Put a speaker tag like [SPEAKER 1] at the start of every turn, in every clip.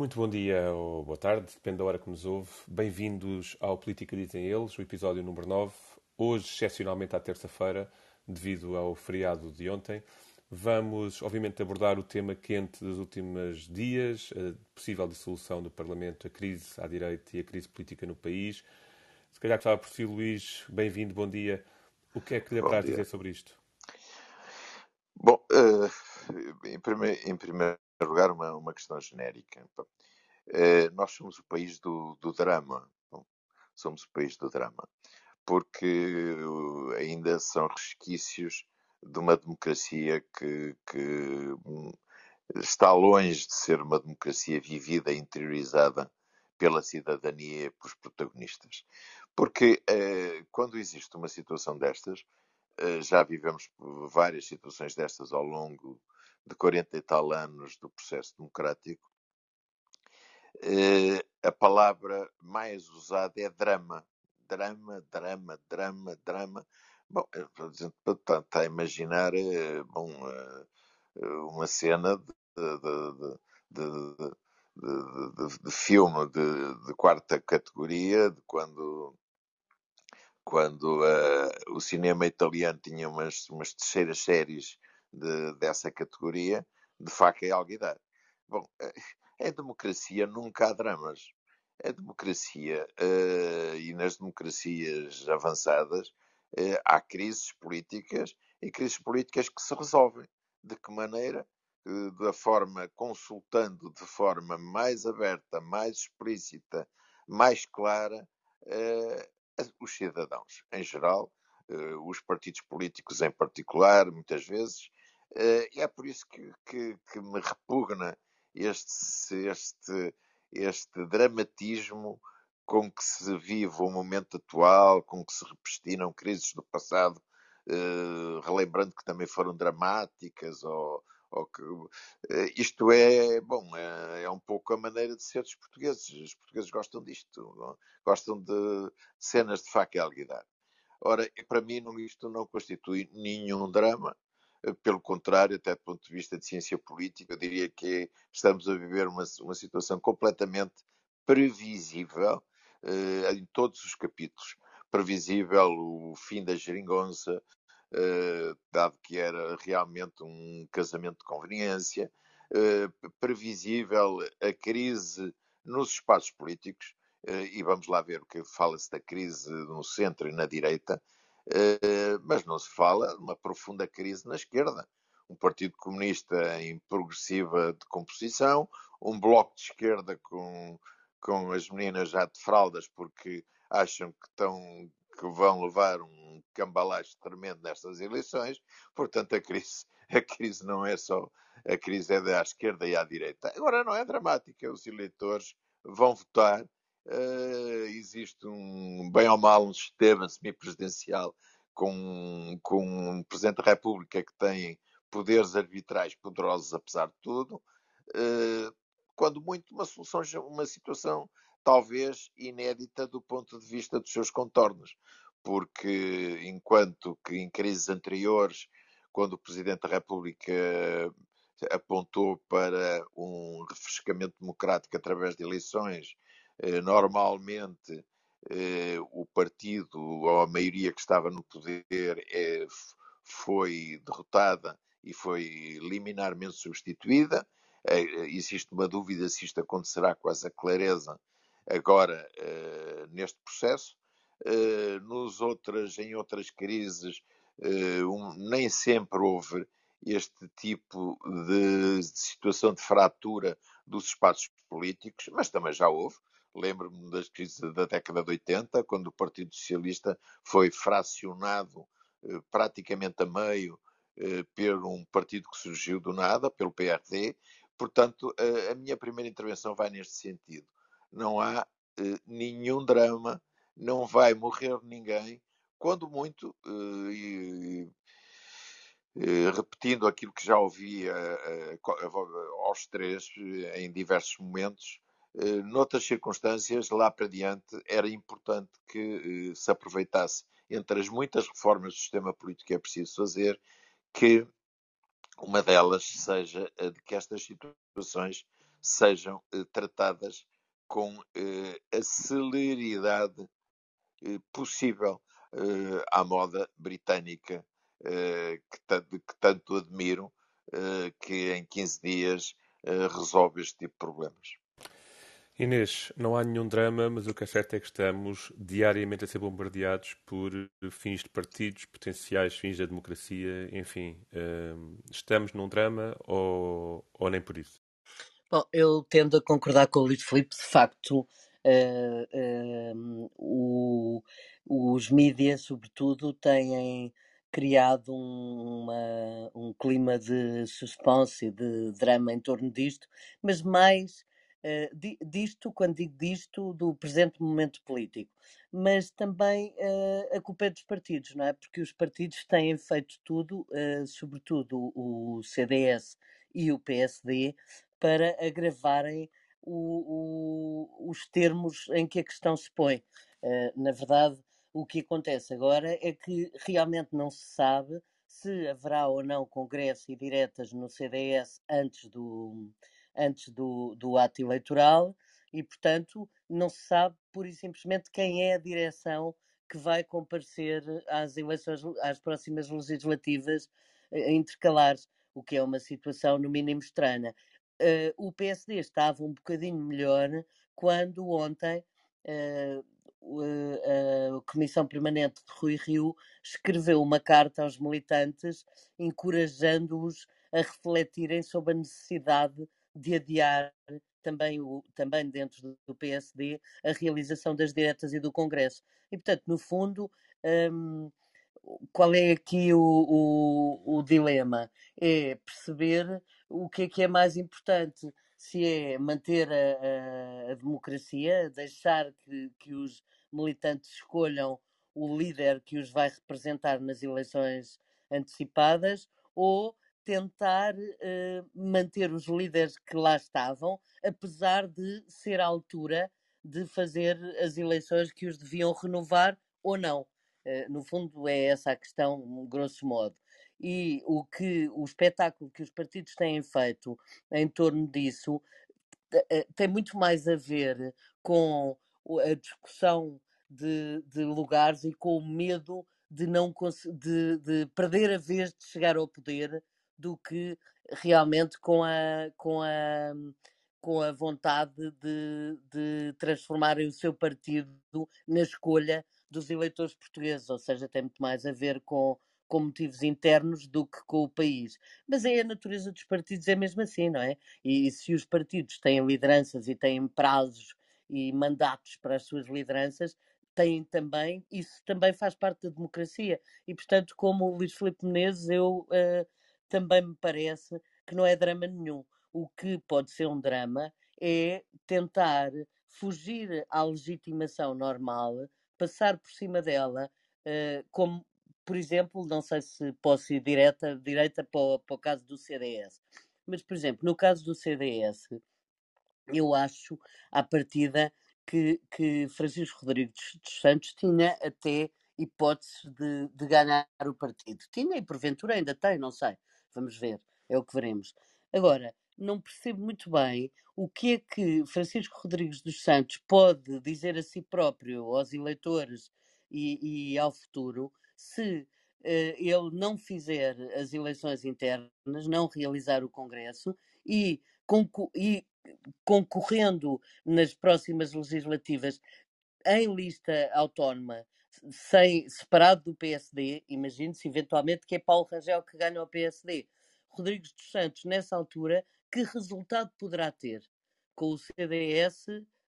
[SPEAKER 1] Muito bom dia ou boa tarde, depende da hora que nos ouve. Bem-vindos ao Política Dizem Eles, o episódio número 9. Hoje, excepcionalmente à terça-feira, devido ao feriado de ontem. Vamos, obviamente, abordar o tema quente dos últimos dias, a possível dissolução do Parlamento, a crise à direita e a crise política no país. Se calhar gostava por si, Luís, bem-vindo, bom dia. O que é que lhe apraz dizer sobre isto?
[SPEAKER 2] Bom, uh, em, primeiro, em primeiro lugar, uma, uma questão genérica. Uh, nós somos o país do, do drama. Somos o país do drama. Porque ainda são resquícios de uma democracia que, que hum, está longe de ser uma democracia vivida interiorizada pela cidadania e pelos protagonistas. Porque eh, quando existe uma situação destas, eh, já vivemos várias situações destas ao longo de 40 e tal anos do processo democrático, eh, a palavra mais usada é drama. Drama, drama, drama, drama. Bom, está a imaginar eh, bom, eh, uma cena de, de, de, de filme de, quarta categoria, de quando, quando uh, o cinema italiano tinha umas, umas terceiras séries dessa categoria, de faca e alguidar. Bom, é democracia, nunca há dramas. É democracia, uh, e nas democracias avançadas, eh, há crises políticas e crises políticas que se resolvem. De que maneira? Eh, da forma, consultando de forma mais aberta, mais explícita, mais clara, eh, os cidadãos em geral, os partidos políticos em particular, muitas vezes, e é por isso que, que, que me repugna este, este, este dramatismo com que se vive o momento atual, com que se repestinam crises do passado, eh, relembrando que também foram dramáticas, ou, ou que eh, isto é, bom, é, é, um pouco a maneira de ser dos portugueses. Os portugueses gostam disto, não? gostam de cenas de faca e alguidar. Ora, para mim, isto não constitui nenhum drama, eh, pelo contrário, até do ponto de vista de ciência política, eu diria que estamos a viver uma, uma situação completamente previsível uh, em todos os capítulos. Previsível o fim da geringonça, uh, dado que era realmente um casamento de conveniência. Previsível a crise nos espaços políticos, e vamos lá ver o que fala-se da crise no centro e na direita, mas não se fala de uma profunda crise na esquerda um Partido Comunista em progressiva decomposição, um bloco de esquerda com com as meninas já de fraldas porque acham que estão que vão levar um cambalacho tremendo nestas eleições. Portanto, a crise, a crise não é só a crise é da esquerda e à direita. Agora não é dramática, os eleitores vão votar. Uh, existe um bem ou mal um sistema semipresidencial com, com um Presidente da República que tem poderes arbitrais poderosos apesar de tudo. Uh, quando muito uma solução, uma situação talvez inédita do ponto de vista dos seus contornos, porque enquanto que em crises anteriores, quando o Presidente da República apontou para um refrescamento democrático através de eleições, eh, normalmente eh, o partido ou a maioria que estava no poder eh, foi derrotada e foi liminarmente substituída. Eh, existe uma dúvida se isto acontecerá com essa clareza agora eh, neste processo. Eh, nos outras, em outras crises, nem sempre houve este tipo de situação de fratura dos espaços políticos, mas também já houve. Lembro-me das crises da década de 80, quando o Partido Socialista foi fracionado praticamente a meio por um partido que surgiu do nada, pelo PRD, Portanto, a, a minha primeira intervenção vai neste sentido. Não há eh, nenhum drama, não vai morrer ninguém, quando muito, eh, e, eh, repetindo aquilo que já ouvi aos três em diversos momentos, noutras circunstâncias, lá para diante, era importante que se aproveitasse, entre as muitas reformas do sistema político que é preciso fazer, que uma delas seja a de que estas situações sejam tratadas com a celeridade possível à moda britânica que, que tanto admiro, que em 15 dias resolve este tipo de problemas.
[SPEAKER 1] Inês, não há nenhum drama, mas o que é certo é que estamos diariamente a ser bombardeados por fins de partidos, potenciais fins da democracia, enfim. Uh, estamos num drama ou, ou nem por isso?
[SPEAKER 3] Bom, eu tendo a concordar com o Luís Filipe, de facto, uh, uh, o, os mídias, sobretudo, têm criado um, uma, um clima de suspense e de drama em torno disto, mas mais uh, disto, quando digo disto, do presente momento político. Mas também uh, a culpa é dos partidos, não é? Porque os partidos têm feito tudo, uh, sobretudo o CDS e o PSD, para agravarem o, o, os termos em que a questão se põe. na verdade, o que acontece agora é que realmente não se sabe se haverá ou não congresso e diretas no CDS antes do, antes do, do ato eleitoral e, portanto, não se sabe pura e simplesmente quem é a direção que vai comparecer às eleições, às próximas legislativas eh, intercalares, o que é uma situação no mínimo estranha. Uh, o PSD estava um bocadinho melhor quando ontem uh, a Comissão Permanente de Rui Rio escreveu uma carta aos militantes encorajando-os a refletirem sobre a necessidade de adiar também, o, também dentro do PSD a realização das diretas e do Congresso. E, portanto, no fundo, um, qual é aqui o, o, o, dilema? É perceber o que é que é mais importante. Se é manter a, a, a democracia, deixar que, que os militantes escolham o líder que os vai representar nas eleições antecipadas, ou tentar uh, manter os líderes que lá estavam, apesar de ser à altura de fazer as eleições que os deviam renovar ou não. Uh, no fundo, é essa a questão, grosso modo. E o que o espetáculo que os partidos têm feito em torno disso eh, tem muito mais a ver com a discussão de, de lugares e com o medo de não de, de perder a vez de chegar ao poder do que realmente com a, com a, com a vontade de, de transformarem o seu partido na escolha dos eleitores portugueses, ou seja, tem muito mais a ver com, com motivos internos do que com o país. Mas é a natureza dos partidos, é mesmo assim, não é? E, e se os partidos têm lideranças e têm prazos e mandatos para as suas lideranças, têm também, isso também faz parte da democracia. E, portanto, como o Luís Filipe Menezes, eu uh, também me parece que não é drama nenhum. O que pode ser um drama é tentar fugir à legitimação normal, passar por cima dela, uh, como, por exemplo, não sei se posso ir direta, direita para o, para o caso do CDS, mas, por exemplo, no caso do CDS, eu acho, à partida, que, que Francisco Rodrigues dos Santos tinha até hipóteses de, de ganhar o partido. Tinha e porventura ainda tem, não sei. Vamos ver, é o que veremos. Agora, não percebo muito bem o que é que Francisco Rodrigues dos Santos pode dizer a si próprio, aos eleitores e, e ao futuro, se uh, ele não fizer as eleições internas, não realizar o Congresso e, e concorrendo nas próximas legislativas em lista autónoma sem, separado do PSD, imagine-se eventualmente que é Paulo Rangel que ganha o PSD. Rodrigues dos Santos, nessa altura, que resultado poderá ter? Com o CDS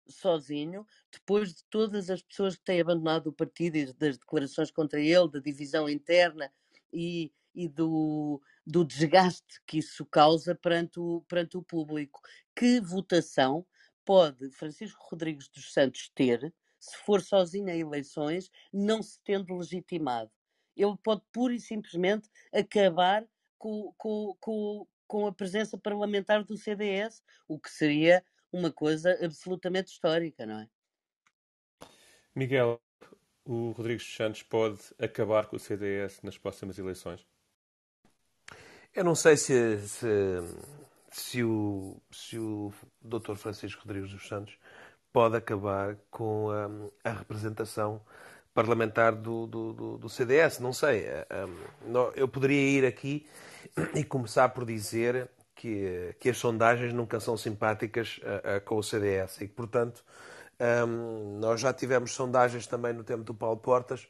[SPEAKER 3] sozinho, depois de todas as pessoas que têm abandonado o partido e das declarações contra ele, da divisão interna e, e do, do desgaste que isso causa perante o, perante o público. Que votação pode Francisco Rodrigues dos Santos ter se for sozinho a eleições, não se tendo legitimado. Ele pode pura e simplesmente acabar com, com, com, com a presença parlamentar do CDS, o que seria uma coisa absolutamente histórica, não é?
[SPEAKER 1] Miguel, o Rodrigues dos Santos pode acabar com o CDS nas próximas eleições?
[SPEAKER 4] Eu não sei se, se, se o, se o Dr. Francisco Rodrigues dos Santos pode acabar com a, a representação parlamentar do, do, do, do, CDS. Não sei. Eh, eu poderia ir aqui e começar por dizer que, que as sondagens nunca são simpáticas com o CDS e que, portanto, um, nós já tivemos sondagens também no tempo do Paulo Portas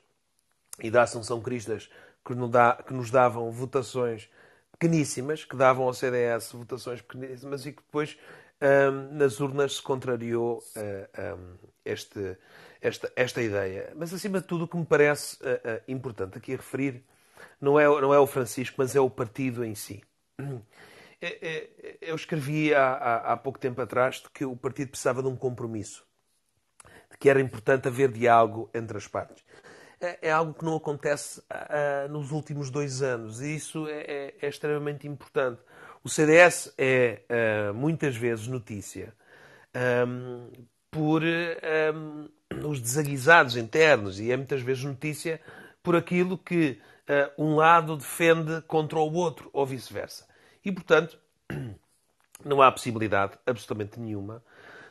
[SPEAKER 4] e da Assunção Cristas que nos davam votações pequeníssimas, que davam ao CDS votações pequeníssimas e que depois um, nas urnas se contrariou uh, um, este, esta, esta ideia. Mas, acima de tudo, o que me parece uh, uh, importante aqui a referir não é, não é o Francisco, mas é o partido em si. É, é, eu escrevi há, há, há pouco tempo atrás de que o partido precisava de um compromisso, de que era importante haver diálogo entre as partes. É, é algo que não acontece uh, nos últimos dois anos e isso é, é, é extremamente importante. O CDS é uh, muitas vezes notícia um, por um, os desaguisados internos e é muitas vezes notícia por aquilo que uh, um lado defende contra o outro ou vice-versa. E, portanto, não há possibilidade absolutamente nenhuma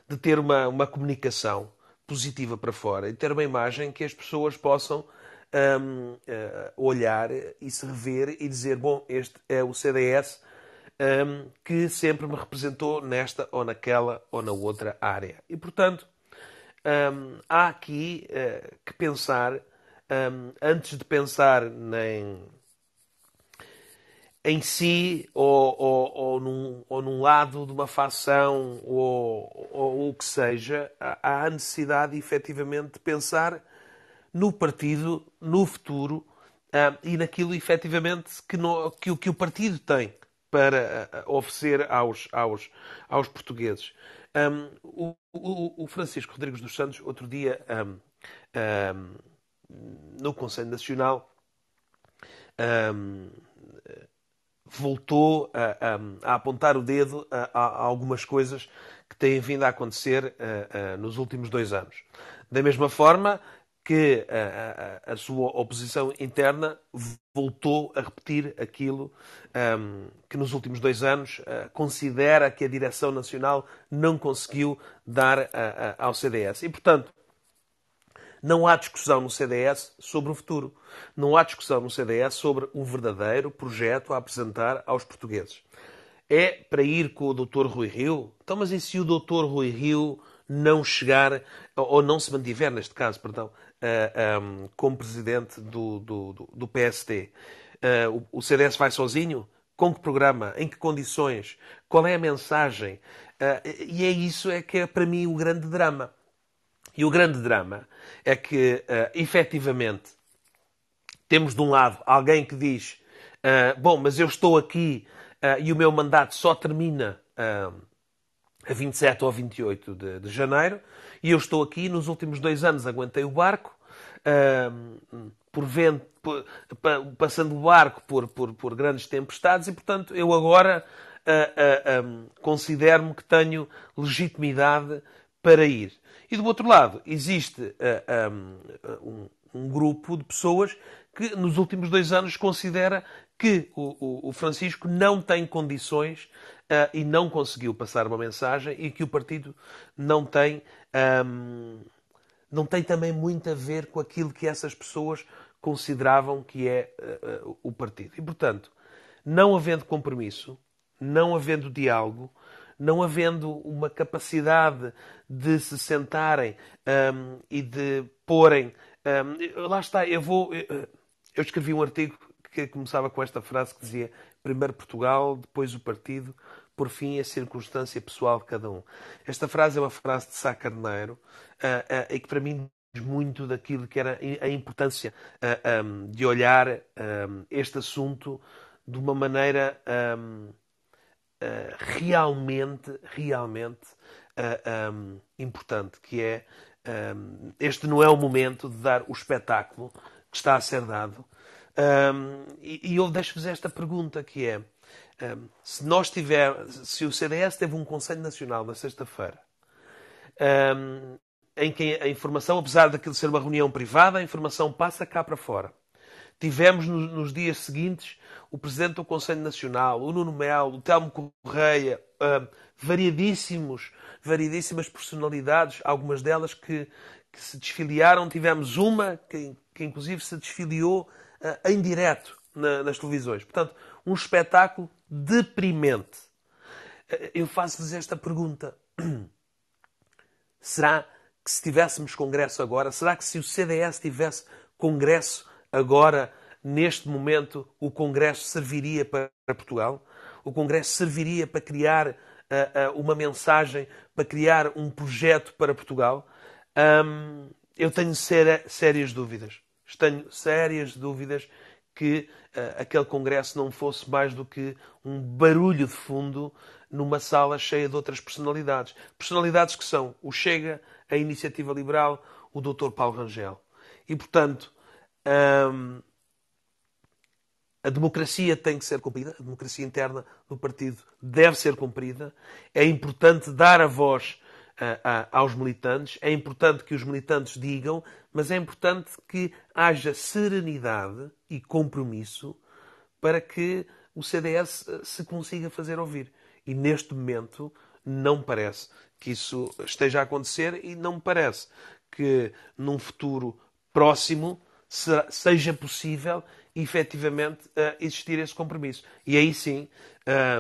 [SPEAKER 4] de ter uma, uma comunicação positiva para fora e ter uma imagem que as pessoas possam um, uh, olhar e se rever e dizer: bom, este é o CDS um, que sempre me representou nesta ou naquela ou na outra área. E, portanto, um, há aqui uh, que pensar, antes de pensar nem em si ou, ou, ou, num, ou num lado de uma facção ou, ou o que seja, há a necessidade efetivamente de pensar no partido, no futuro uh, e naquilo efetivamente que, no, que, que, o partido tem para uh, oferecer aos, aos, aos portugueses. Um, o, o, o, Francisco Rodrigues dos Santos, outro dia, um, um, no Conselho Nacional, voltou a, a, a, apontar o dedo a, a, algumas coisas que têm vindo a acontecer nos últimos dois anos. Da mesma forma que a, sua oposição interna voltou a repetir aquilo um, que nos últimos dois anos uh, considera que a direção nacional não conseguiu dar ao CDS. E, portanto, não há discussão no CDS sobre o futuro. Não há discussão no CDS sobre um verdadeiro projeto a apresentar aos portugueses. É para ir com o Dr. Rui Rio? Então, mas e se o Dr. Rui Rio não chegar, ou não se mantiver, neste caso, perdão, uh, um, como presidente do, do, do PSD? Uh, o, o CDS vai sozinho? Com que programa? Em que condições? Qual é a mensagem? Uh, e é isso é que é para mim o grande drama. E o grande drama é que, uh, efetivamente, temos de um lado alguém que diz: uh, Bom, mas eu estou aqui uh, e o meu mandato só termina uh, a 27 ou 28 de, de janeiro, e eu estou aqui, nos últimos dois anos aguentei o barco, por vento, por, passando o barco por, por, por, grandes tempestades, e portanto eu agora um, considero-me que tenho legitimidade para ir. E do outro lado, existe uh, um, um, grupo de pessoas que nos últimos dois anos considera que o, o, o Francisco não tem condições uh, e não conseguiu passar uma mensagem e que o partido não tem, não tem também muito a ver com aquilo que essas pessoas consideravam que é uh, o partido. E, portanto, não havendo compromisso, não havendo diálogo, não havendo uma capacidade de se sentarem um, e de porem. Um, lá está, eu vou. Eu escrevi um artigo que começava com esta frase que dizia: primeiro Portugal, depois o partido, por fim a circunstância pessoal de cada um. Esta frase é uma frase de Sá Carneiro uh, uh, e que para mim diz muito daquilo que era a importância uh, um, de olhar um, este assunto de uma maneira um, realmente, realmente importante, que é este não é o momento de dar o espetáculo que está a ser dado. E, e eu deixo-vos esta pergunta que é se nós tiver, se o CDS teve um Conselho Nacional na sexta-feira em que a informação, apesar daquilo ser uma reunião privada, a informação passa cá para fora. tivemos nos dias seguintes o Presidente do Conselho Nacional, o Nuno Melo, o Telmo Correia, variadíssimos, variadíssimas personalidades, algumas delas que, que se desfiliaram. Tivemos uma que, que inclusive se desfiliou uh, em direto na, nas televisões. Portanto, um espetáculo deprimente. Eu faço-vos esta pergunta. Será que se tivéssemos congresso agora, será que se o CDS tivesse congresso agora, neste momento, o congresso serviria para Portugal? O congresso serviria para criar uh, uh, uma mensagem, para criar um projeto para Portugal? Um, eu tenho sérias dúvidas. Tenho sérias dúvidas que uh, aquele congresso não fosse mais do que um barulho de fundo numa sala cheia de outras personalidades. Personalidades que são o Chega, a Iniciativa Liberal, o Dr. Paulo Rangel. E, portanto, hum, a democracia tem que ser cumprida, a democracia interna do partido deve ser cumprida. É importante dar a voz uh, uh, aos militantes, é importante que os militantes digam, mas é importante que haja serenidade e compromisso para que o CDS eh, se consiga fazer ouvir. E neste momento não parece que isso esteja a acontecer e não me parece que num futuro próximo seja possível efetivamente eh, existir esse compromisso. E aí sim,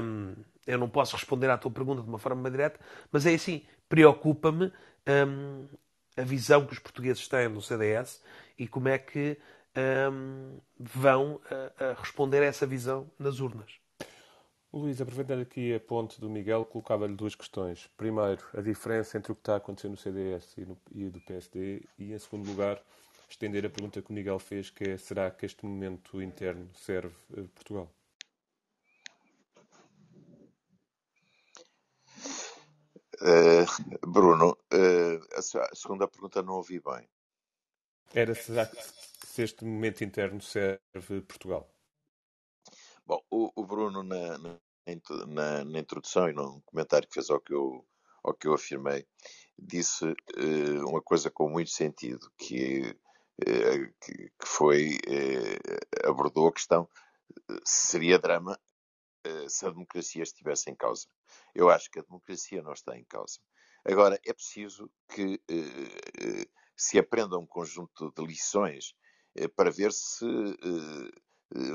[SPEAKER 4] hum, eu não posso responder à tua pergunta de uma forma direta, mas aí sim, preocupa-me hum, a visão que os portugueses têm do CDS e como é que hum, vão uh, responder a essa visão nas urnas.
[SPEAKER 1] Luís, aproveitando aqui a ponte do Miguel, colocava-lhe duas questões. Primeiro, a diferença entre o que está acontecendo no CDS e, no, e do PSD. E, em segundo lugar, estender a pergunta que o Miguel fez, que é, será que este momento interno serve a Portugal?
[SPEAKER 2] Uh, Bruno, uh, a segunda pergunta não ouvi bem.
[SPEAKER 1] Era que se este momento interno serve Portugal?
[SPEAKER 2] Bom, o, o Bruno, na, na, na, introdução e num comentário que fez ao que eu, ao que eu afirmei, disse uh, uma coisa com muito sentido, que, uh, que, que, foi, uh, abordou a questão seria drama se a democracia estivesse em causa. Eu acho que a democracia não está em causa. Agora, é preciso que se aprenda um conjunto de lições para ver se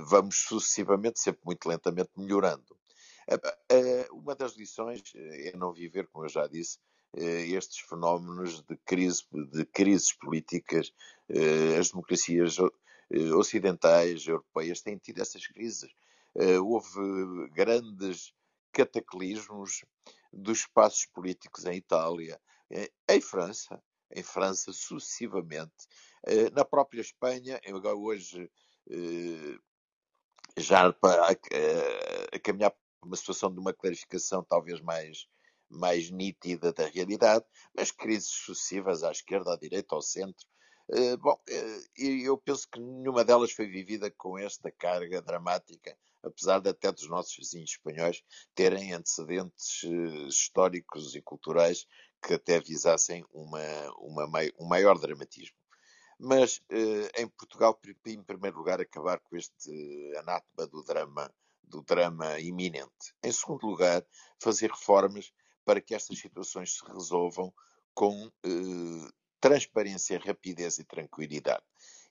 [SPEAKER 2] vamos sucessivamente, sempre muito lentamente, melhorando. Uma das lições é não viver, como eu já disse, estes fenómenos de, crise, de crises políticas. As democracias ocidentais, europeias, têm tido essas crises. Houve grandes cataclismos dos espaços políticos em Itália, em França, em França sucessivamente. Na própria Espanha, hoje já para a, caminhar para uma situação de uma clarificação talvez mais, mais nítida da realidade, mas crises sucessivas à esquerda, à direita, ao centro. Bom, eu penso que nenhuma delas foi vivida com esta carga dramática, apesar de até dos nossos vizinhos espanhóis terem antecedentes históricos e culturais que até visassem uma, uma, um maior dramatismo. Mas eh, em Portugal, em primeiro lugar, acabar com este anátema do drama, do drama iminente. Em segundo lugar, fazer reformas para que estas situações se resolvam com eh, transparência, rapidez e tranquilidade.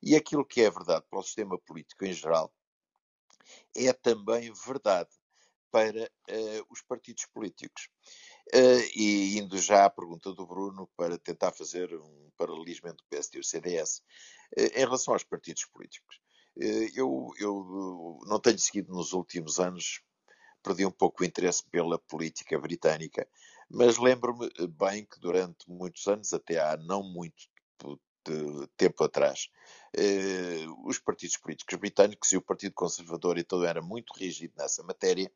[SPEAKER 2] E aquilo que é verdade para o sistema político em geral é também verdade para uh, os partidos políticos. Uh, e indo já à pergunta do Bruno, para tentar fazer um paralelismo entre o PSD e o CDS, eh, em relação aos partidos políticos, eu, eu não tenho seguido nos últimos anos, perdi um pouco o interesse pela política britânica, mas lembro-me bem que durante muitos anos, até há não muito tempo atrás, os partidos políticos britânicos e o Partido Conservador então era muito rígido nessa matéria,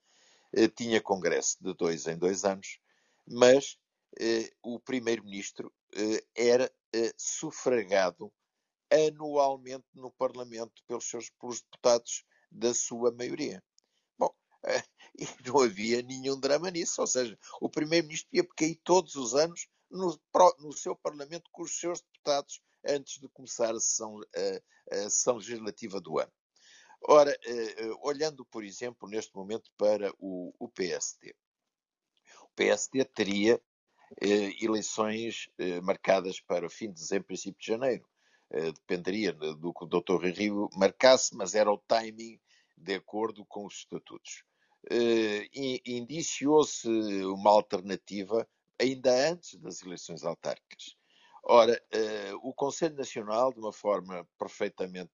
[SPEAKER 2] eh, tinha congresso de dois em dois anos, mas eh, o primeiro-ministro eh, era sufragado anualmente no Parlamento pelos seus pelos deputados da sua maioria. Bom, e não havia nenhum drama nisso, ou seja, o primeiro-ministro ia cair todos os anos no, no, seu Parlamento com os seus deputados antes de começar a sessão, a, a sessão legislativa do ano. Ora, uh, olhando, por exemplo, neste momento para o, o PSD. PSD teria uh, eleições marcadas para o fim de dezembro, princípio de janeiro. dependeria do que o Dr. Rio marcasse, mas era o timing de acordo com os estatutos. Indiciou-se uma alternativa ainda antes das eleições autárquicas. Ora, o Conselho Nacional, de uma forma perfeitamente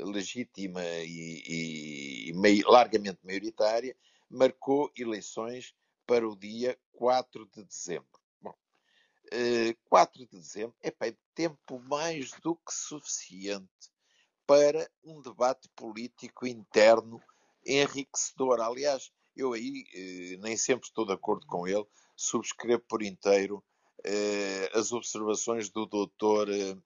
[SPEAKER 2] legítima e, e, e largamente maioritária, marcou eleições para o dia 4 de dezembro. Bom, 4 de dezembro é bem, tempo mais do que suficiente para um debate político interno enriquecedor. Aliás, eu aí eh, nem sempre estou de acordo com ele, subscrevo por inteiro eh, as observações do doutor eh,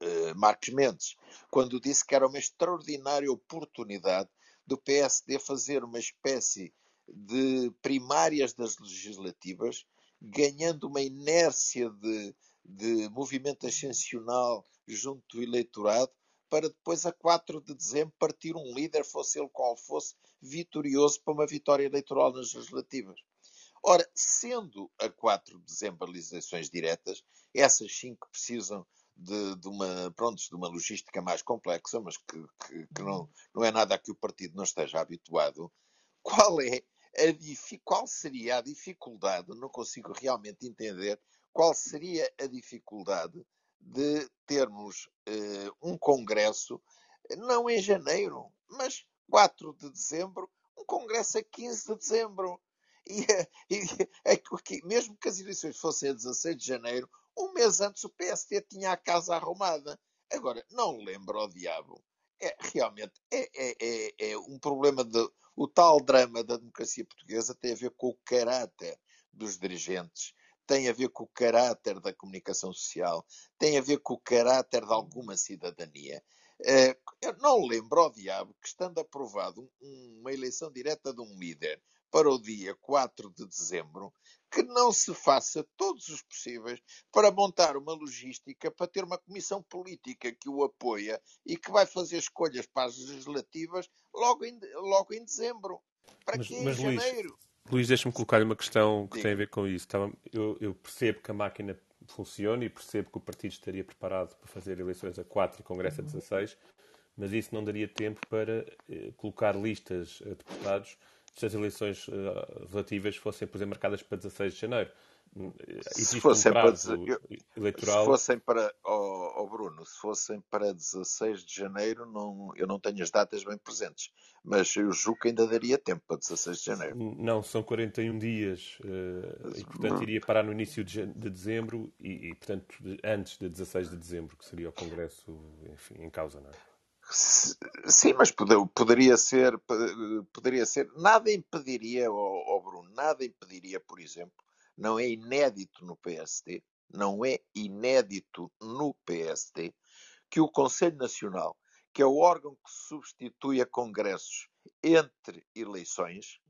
[SPEAKER 2] eh, Marcos Mendes, quando disse que era uma extraordinária oportunidade do PSD fazer uma espécie de primárias das legislativas, ganhando uma inércia de, de movimento ascensional junto do eleitorado, para depois, a 4 de dezembro, partir um líder, fosse ele qual fosse, vitorioso para uma vitória eleitoral nas legislativas. Ora, sendo a 4 de dezembro eleições diretas, essas sim que precisam de, de, uma, pronto, de uma logística mais complexa, mas que, que, que, não, não é nada a que o partido não esteja habituado, qual é qual seria a dificuldade, não consigo realmente entender, qual seria a dificuldade de termos uh, um congresso, não em janeiro, mas 4 de dezembro, um congresso a 15 de dezembro. E, e é mesmo que as eleições fossem a 16 de janeiro, um mês antes o PSD tinha a casa arrumada. Agora, não lembro ao diabo. É, realmente é, é, é, é um problema de. O tal drama da democracia portuguesa tem a ver com o caráter dos dirigentes, tem a ver com o caráter da comunicação social, tem a ver com o caráter de alguma cidadania. Eh, eu não lembro ao diabo que, estando aprovado uma eleição direta de um líder para o dia 4 de dezembro, que não se faça todos os possíveis para montar uma logística para ter uma comissão política que o apoia e que vai fazer escolhas para as legislativas logo em, logo em dezembro. Para mas, que em janeiro?
[SPEAKER 1] Luís, Luís deixa-me colocar-lhe uma questão que Sim. tem a ver com isso. Eu, eu percebo que a máquina funciona e percebo que o partido estaria preparado para fazer eleições a 4 e Congresso a 16, mas isso não daria tempo para eh, colocar listas a deputados se as eleições uh, relativas fossem, por exemplo, marcadas para 16 de janeiro.
[SPEAKER 2] Existe se fossem um para, eleitoral. Se fossem para, oh, oh, Bruno, se fossem para 16 de janeiro, não, eu não tenho as datas bem presentes, mas eu julgo que ainda daria tempo para 16 de janeiro.
[SPEAKER 1] Não, são 41 dias uh, e, portanto, iria parar no início de, de dezembro e, e, portanto, antes de 16 de dezembro, que seria o Congresso, enfim, em causa, não é?
[SPEAKER 2] Sim, mas poderia ser, poderia ser, nada impediria, oh, oh Bruno, nada impediria, por exemplo, não é inédito no PSD, não é inédito no PSD, que o Conselho Nacional, que é o órgão que substitui a congressos entre eleições,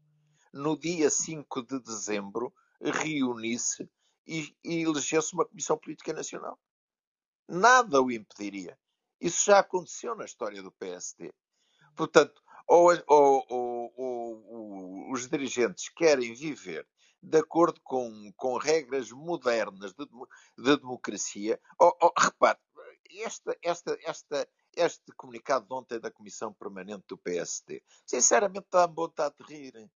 [SPEAKER 2] no dia 5 de dezembro, reunisse e, e elegesse uma Comissão Política Nacional. Nada o impediria. Isso já aconteceu na história do PSD. Portanto, ou, ou, ou, os dirigentes querem viver de acordo com, com regras modernas de, de democracia. Ou, repare, esta, esta, esta, este comunicado de ontem da Comissão Permanente do PSD, sinceramente dá-me vontade de rir.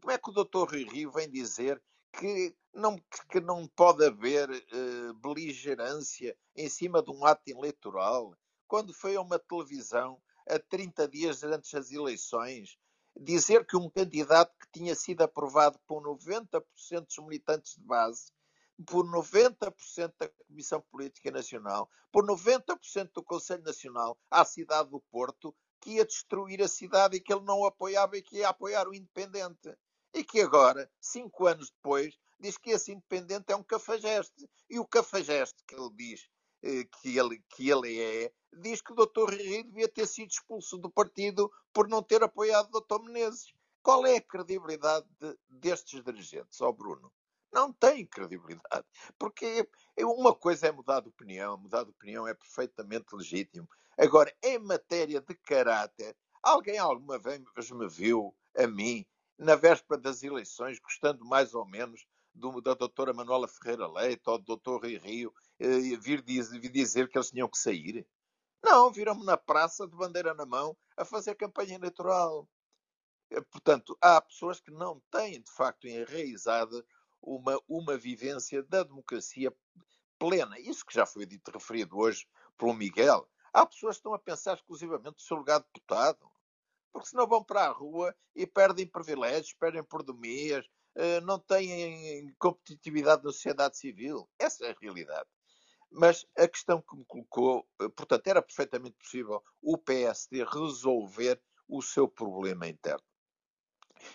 [SPEAKER 2] Como é que o doutor Rui Rio vem dizer que não, que não pode haver uh, beligerância em cima de um ato eleitoral? Quando foi a uma televisão a 30 dias antes das eleições, dizer que um candidato que tinha sido aprovado por 90% dos militantes de base, por 90% da Comissão Política Nacional, por 90% do Conselho Nacional à cidade do Porto, que ia destruir a cidade e que ele não apoiava e que ia apoiar o independente. E que agora, cinco anos depois, diz que esse independente é um cafajeste. E o cafajeste que ele diz eh, que ele, que ele é, diz que o Dr. Rui devia ter sido expulso do partido por não ter apoiado o Dr. Menezes. Qual é a credibilidade de, destes dirigentes, ó oh Bruno? Não tem credibilidade. Porque uma coisa é mudar de opinião, mudar de opinião é perfeitamente legítimo. Agora, em matéria de caráter, alguém alguma vez me viu, a mim, na véspera das eleições, gostando mais ou menos do, da doutora Manuela Ferreira Leite ou do doutor Rui Rio, eh, vir, dizer, vir dizer que eles tinham que sair? Não, viram-me na praça de bandeira na mão a fazer campanha eleitoral. Eh, portanto, há pessoas que não têm, de facto, enraizada uma, uma vivência da democracia plena. Isso que já foi dito, referido hoje pelo Miguel. Há pessoas que estão a pensar exclusivamente no seu lugar de deputado. Porque senão vão para a rua e perdem privilégios, perdem pordomias, eh, não têm competitividade na sociedade civil. Essa é a realidade. Mas a questão que me colocou, eh, portanto, era perfeitamente possível o PSD resolver o seu problema interno.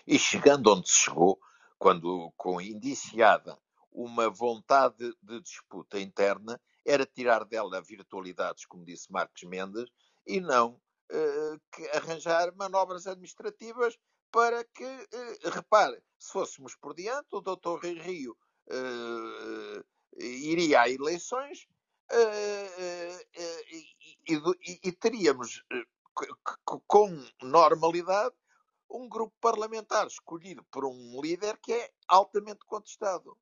[SPEAKER 2] E chegando onde se chegou, quando com indiciada uma vontade de disputa interna, era tirar dela virtualidades, como disse Marcos Mendes, e não uh, arranjar manobras administrativas para que, uh, repare, se fôssemos por diante, o doutor Rio uh, iria a eleições e, e, e, teríamos com normalidade um grupo parlamentar escolhido por um líder que é altamente contestado.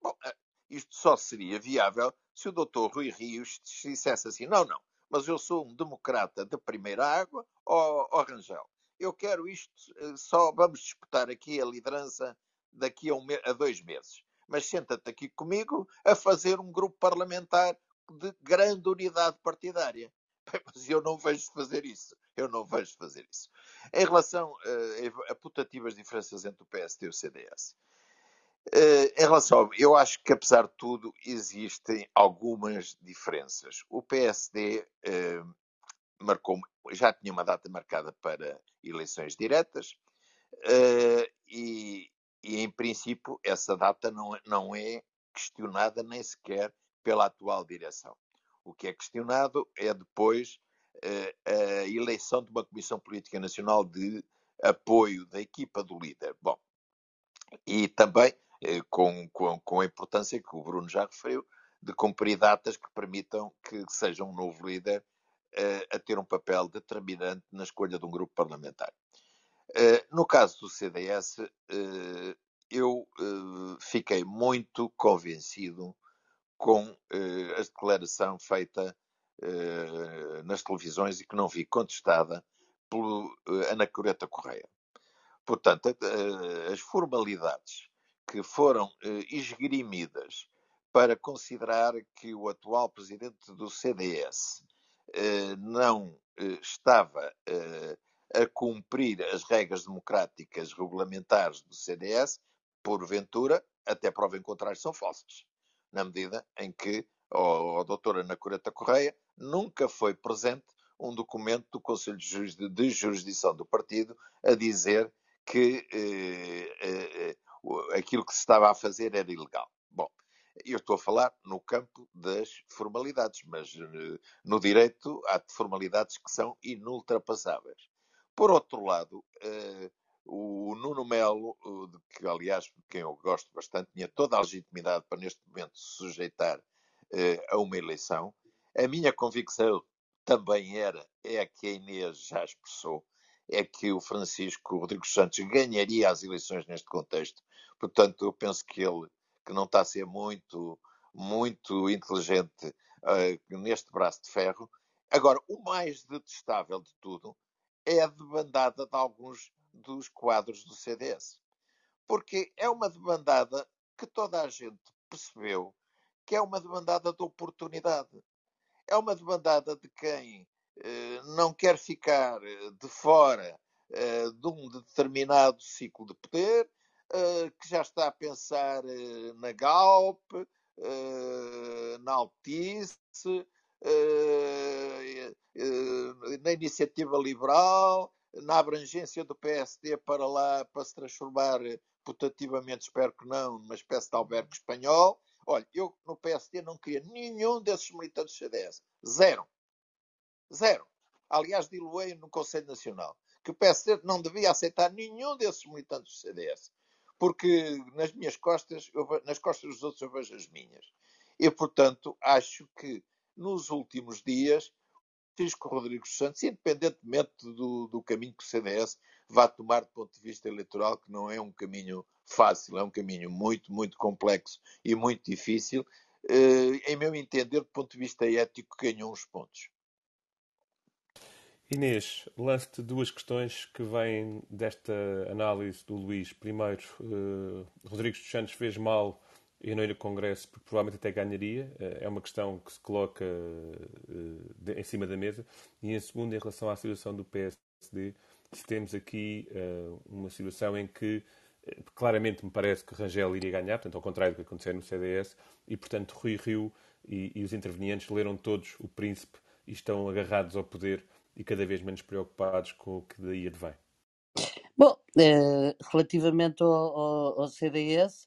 [SPEAKER 2] Bom, eh, isto só seria viável se o doutor Rui Rios dissesse assim: não, não, mas eu sou um democrata de primeira água, ó, ó Rangel. Eu quero isto, eh, só vamos disputar aqui a liderança daqui a, um, a dois meses. Mas senta-te aqui comigo a fazer um grupo parlamentar de grande unidade partidária. Mas eu não vejo fazer isso. Eu não vejo fazer isso. Em relação uh, a putativas diferenças entre o PSD e o CDS, uh, eh, em relação, eu acho que apesar de tudo existem algumas diferenças. O PSD uh, eh, marcou, já tinha uma data marcada para eleições diretas e, e, em princípio, essa data não, não é questionada nem sequer pela atual direção. O que é questionado é depois uh, a eleição de uma Comissão Política Nacional de apoio da equipa do líder. Bom, e também uh, com, com, com, a importância que o Bruno já referiu, de cumprir datas que permitam que seja um novo líder uh, a ter um papel determinante na escolha de um grupo parlamentar. No caso do CDS, eu fiquei muito convencido com eh, a declaração feita eh, nas televisões e que não vi contestada pelo eh, Ana Coreta Correia. Portanto, as formalidades que foram esgrimidas para considerar que o atual presidente do CDS não estava a cumprir as regras democráticas regulamentares do CDS, porventura, até prova em contrário, são falsas na medida em que a doutora Ana Correia nunca foi presente um documento do Conselho de Jurisdição do partido a dizer que eh, eh, eh, aquilo que se estava a fazer era ilegal. Bom, eu estou a falar no campo das formalidades, mas eh, no direito há formalidades que são inultrapassáveis. Por outro lado, eh, o Nuno Melo, de que aliás, quem eu gosto bastante, tinha toda a legitimidade para neste momento se sujeitar eh, a uma eleição. A minha convicção também era, é a que a Inês já expressou, é que o Francisco Rodrigues Santos ganharia as eleições neste contexto. Portanto, eu penso que ele, que não está a ser muito, muito inteligente uh, neste braço de ferro. Agora, o mais detestável de tudo é a debandada de alguns dos quadros do CDS. Porque é uma demandada que toda a gente percebeu que é uma demandada de oportunidade. É uma demandada de quem eh, não quer ficar eh, de fora eh, de um determinado ciclo de poder, eh, que já está a pensar eh, na Galp, eh, na Altice, na iniciativa liberal, na abrangência do PSD para lá, para se transformar putativamente, espero que não, numa espécie de albergue espanhol. Olha, eu no PSD não queria nenhum desses militantes CDS. Zero. Zero. Aliás, diluei no Conselho Nacional que o PSD não devia aceitar nenhum desses militantes do CDS. porque nas minhas costas, eu, nas costas dos outros eu vejo as minhas. E, portanto, acho que nos últimos dias, Francisco Rodrigues Santos, independentemente do, do caminho que o CDS vá tomar do ponto de vista eleitoral, que não é um caminho fácil, é um caminho muito, muito complexo e muito difícil, eh, em meu entender, do ponto de vista ético, ganhou uns pontos.
[SPEAKER 1] Inês, lance-te duas questões que vêm desta análise do Luís. Primeiro, uh, Rodrigues dos Santos fez mal e não ir ao Congresso porque provavelmente até ganharia. Uh, é uma questão que se coloca de, em cima da mesa. E em segundo, em relação à situação do PSD, se temos aqui uma situação em que claramente me parece que Rangel iria ganhar, portanto, ao contrário do que aconteceu no CDS, e portanto Rui Rio e, e os intervenientes leram todos o príncipe e estão agarrados ao poder e cada vez menos preocupados com o que daí advém?
[SPEAKER 3] Bom, eh, relativamente ao, ao, ao CDS,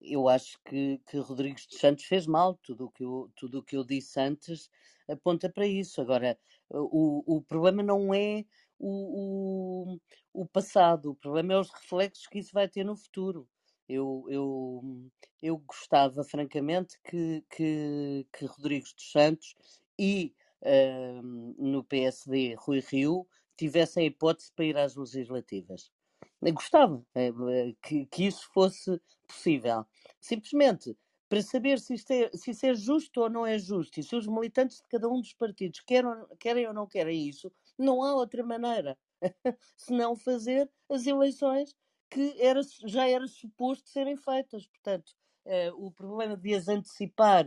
[SPEAKER 3] eu acho que, que Rodrigues dos Santos fez mal. Tudo o que eu, tudo o que eu disse antes aponta para isso. Agora, o, o problema não é o, o, o passado, o problema é os reflexos que isso vai ter no futuro. Eu, eu, eu gostava, francamente, que, que, que Rodrigues dos Santos e no PSD Rui Rio tivessem a hipótese para ir às legislativas. Gostava eh, eh, que, que isso fosse possível. Simplesmente para saber se, é, se isso é justo ou não é justo e se os militantes de cada um dos partidos querem, querem ou não querem isso, não há outra maneira senão fazer as eleições que era, já era suposto serem feitas. Portanto, eh, o problema de as antecipar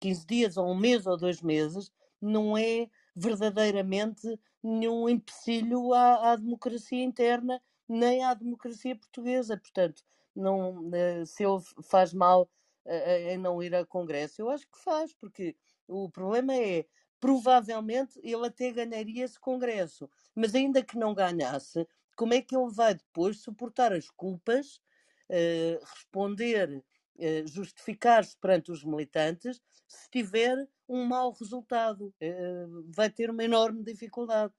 [SPEAKER 3] 15 dias ou um mês ou dois meses não é verdadeiramente nenhum empecilho à, à democracia interna nem à democracia portuguesa. Portanto, não, eh, se ele faz mal eh, em não ir ao Congresso, eu acho que faz, porque o problema é, provavelmente, ele até ganharia esse Congresso, mas ainda que não ganhasse, como é que ele vai depois suportar as culpas, eh, responder, justificar-se perante os militantes, se tiver um mau resultado. Eh, vai ter uma enorme dificuldade.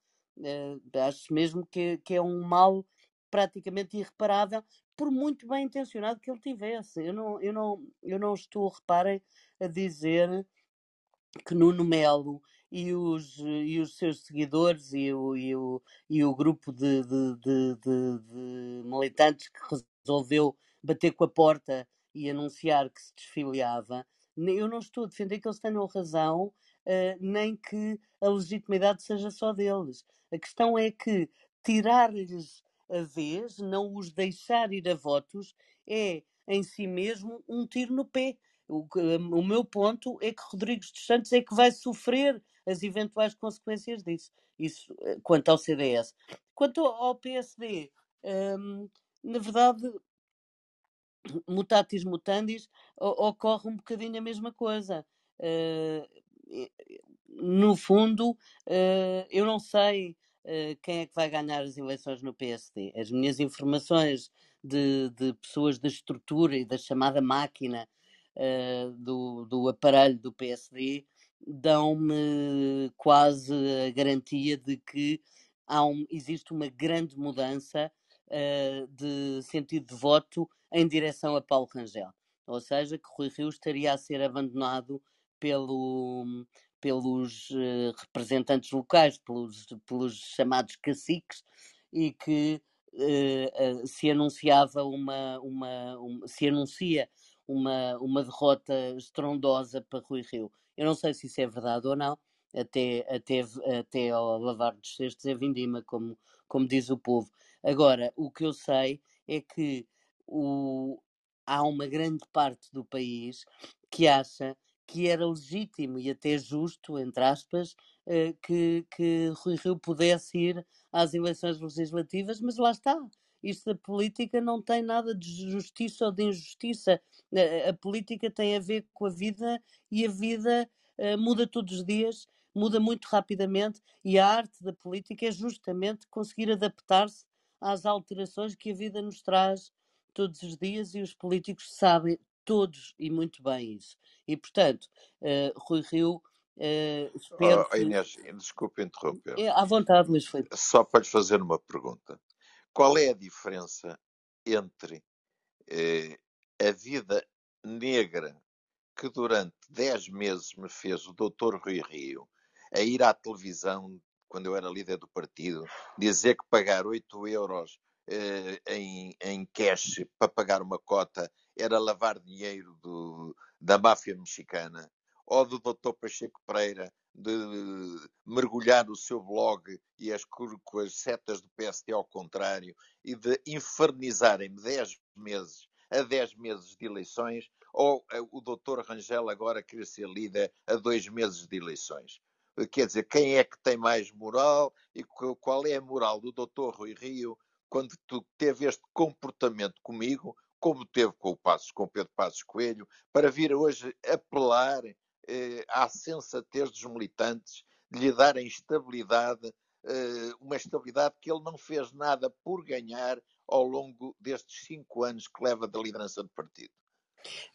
[SPEAKER 3] Eh, acho mesmo que, que é um mal praticamente irreparável, por muito bem intencionado que ele tivesse. Eu não, eu não, eu não estou, reparem, a dizer que Nuno Melo e os, e os seus seguidores e o, e o, e o grupo de, de, de, de, militantes que resolveu bater com a porta e anunciar que se desfiliava eu não estou a defender que eles tenham razão, uh, nem que a legitimidade seja só deles. A questão é que tirar-lhes a vez, não os deixar ir a votos, é em si mesmo um tiro no pé. O, o meu ponto é que Rodrigues dos Santos é que vai sofrer as eventuais consequências disso. Isso eh, quanto ao CDS. Quanto ao PSD, hum, na verdade, mutatis mutandis, ocorre um bocadinho a mesma coisa. Uh, no fundo, uh, eu não sei quem é que vai ganhar as eleições no PSD. As minhas informações de, de pessoas da estrutura e da chamada máquina do, do aparelho do PSD dão-me quase a garantia de que há um, existe uma grande mudança de sentido de voto em direção a Paulo Rangel. Ou seja, que Rui Rio estaria a ser abandonado pelo, pelos uh, representantes locais, pelos, pelos chamados caciques, e que uh, uh, se anunciava uma, uma, se anuncia uma, uma derrota estrondosa para Rui Rio. Eu não sei se isso é verdade ou não, até, até, até ao lavar dos cestos é vindima, como, como diz o povo. Agora, o que eu sei é que o, há uma grande parte do país que acha que era legítimo e até justo, entre aspas, eh, que, que Rui Rio pudesse ir às eleições legislativas, mas lá está. Isto da política não tem nada de justiça ou de injustiça. A, a política tem a ver com a vida e a vida uh, muda todos os dias, muda muito rapidamente e a arte da política é justamente conseguir adaptar-se às alterações que a vida nos traz todos os dias e os políticos sabem todos e muito bem isso. E, portanto, uh, Rui Rio, uh, espero
[SPEAKER 2] oh, Inês, desculpe interromper.
[SPEAKER 3] É, à vontade, Luís Filipe.
[SPEAKER 2] Só para lhe fazer uma pergunta. Qual é a diferença entre eh, a vida negra que durante 10 meses me fez o doutor Rui Rio a ir à televisão, quando eu era líder do partido, dizer que pagar 8 euros eh, em, em cash para pagar uma cota era lavar dinheiro do, da máfia mexicana, ou do doutor Pacheco Pereira de mergulhar o seu blog e as, com as setas do PSD ao contrário e de infernizarem-me 10 meses a 10 meses de eleições ou eh, o doutor Rangel agora querer ser líder a dois meses de eleições. Quer dizer, quem é que tem mais moral e qual é a moral do doutor Rui Rio quando teve este comportamento comigo, como teve com o Passos, com Pedro Passos Coelho, para vir hoje apelar eh, à sensatez dos militantes, de lhe darem estabilidade, eh, uma estabilidade que ele não fez nada por ganhar ao longo destes cinco anos que leva da liderança do partido.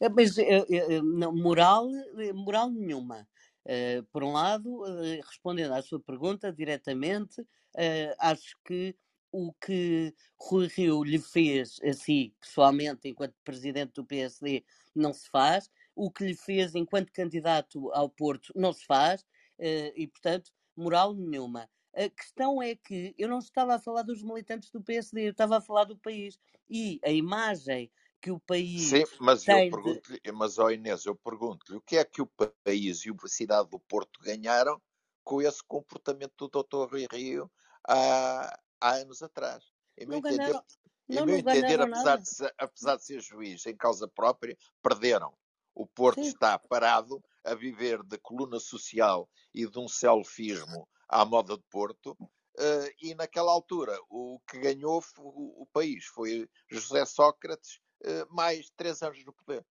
[SPEAKER 3] É, mas eh, eh, não, moral, eh, moral nenhuma. Uh, por um lado, uh, respondendo à sua pergunta diretamente, uh, acho que o que Rui Rio lhe fez a si, pessoalmente, enquanto presidente do PSD, não se faz. O que lhe fez enquanto candidato ao Porto não se faz. e, portanto, moral nenhuma. A questão é que eu não estava a falar dos militantes do PSD, eu estava a falar do país. E a imagem que o país.
[SPEAKER 2] Sim, mas eu pergunto-lhe, mas ó Inês, eu pergunto-lhe o que é que o país e a cidade do Porto ganharam com esse comportamento do Dr. Rui Rio há, há anos atrás.
[SPEAKER 3] Em meu não entender, ganharam,
[SPEAKER 2] em não, meu entender apesar, de ser, apesar de ser juiz em causa própria, perderam. O Porto Sim. está parado a viver de coluna social e de um selfismo à moda de Porto, Uh, e naquela altura o que ganhou o, o país foi José Sócrates uh, mais três anos no poder.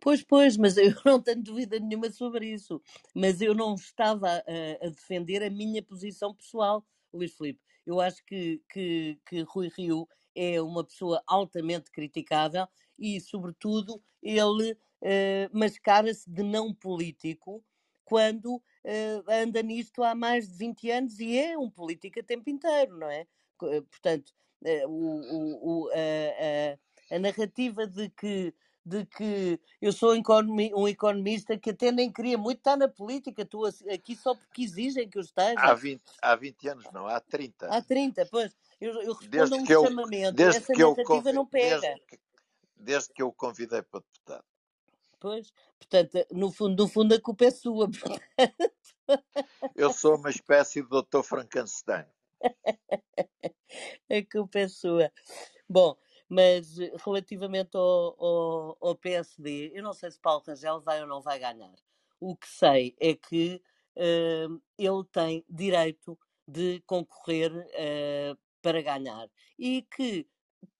[SPEAKER 3] Pois, pois, mas eu não tenho dúvida nenhuma sobre isso. Mas eu não estava a, a defender a minha posição pessoal, Luís Filipe. Eu acho que, que, que Rui Rio é uma pessoa altamente criticável e, sobretudo, ele uh, mascara-se de não político quando uh, anda nisto há mais de 20 anos e é um político a tempo inteiro, não é? Eh, portanto, uh, o, o, a, a, narrativa de que, de que eu sou um economista que até nem queria muito estar na política, estou aqui só porque exigem que eu esteja.
[SPEAKER 2] Há 20, há 20 anos, não, há 30.
[SPEAKER 3] Há 30, pois. Eu, eu respondo desde a um chamamento, eu, essa narrativa não pega.
[SPEAKER 2] Desde que, desde que eu o convidei para deputado.
[SPEAKER 3] Pois, portanto, no fundo, no fundo a culpa é sua.
[SPEAKER 2] Eu sou uma espécie de doutor Frankenstein.
[SPEAKER 3] a culpa é sua. Bom, mas relativamente ao, ao, ao, PSD, eu não sei se Paulo Rangel vai ou não vai ganhar. O que sei é que uh, ele tem direito de concorrer uh, para ganhar e que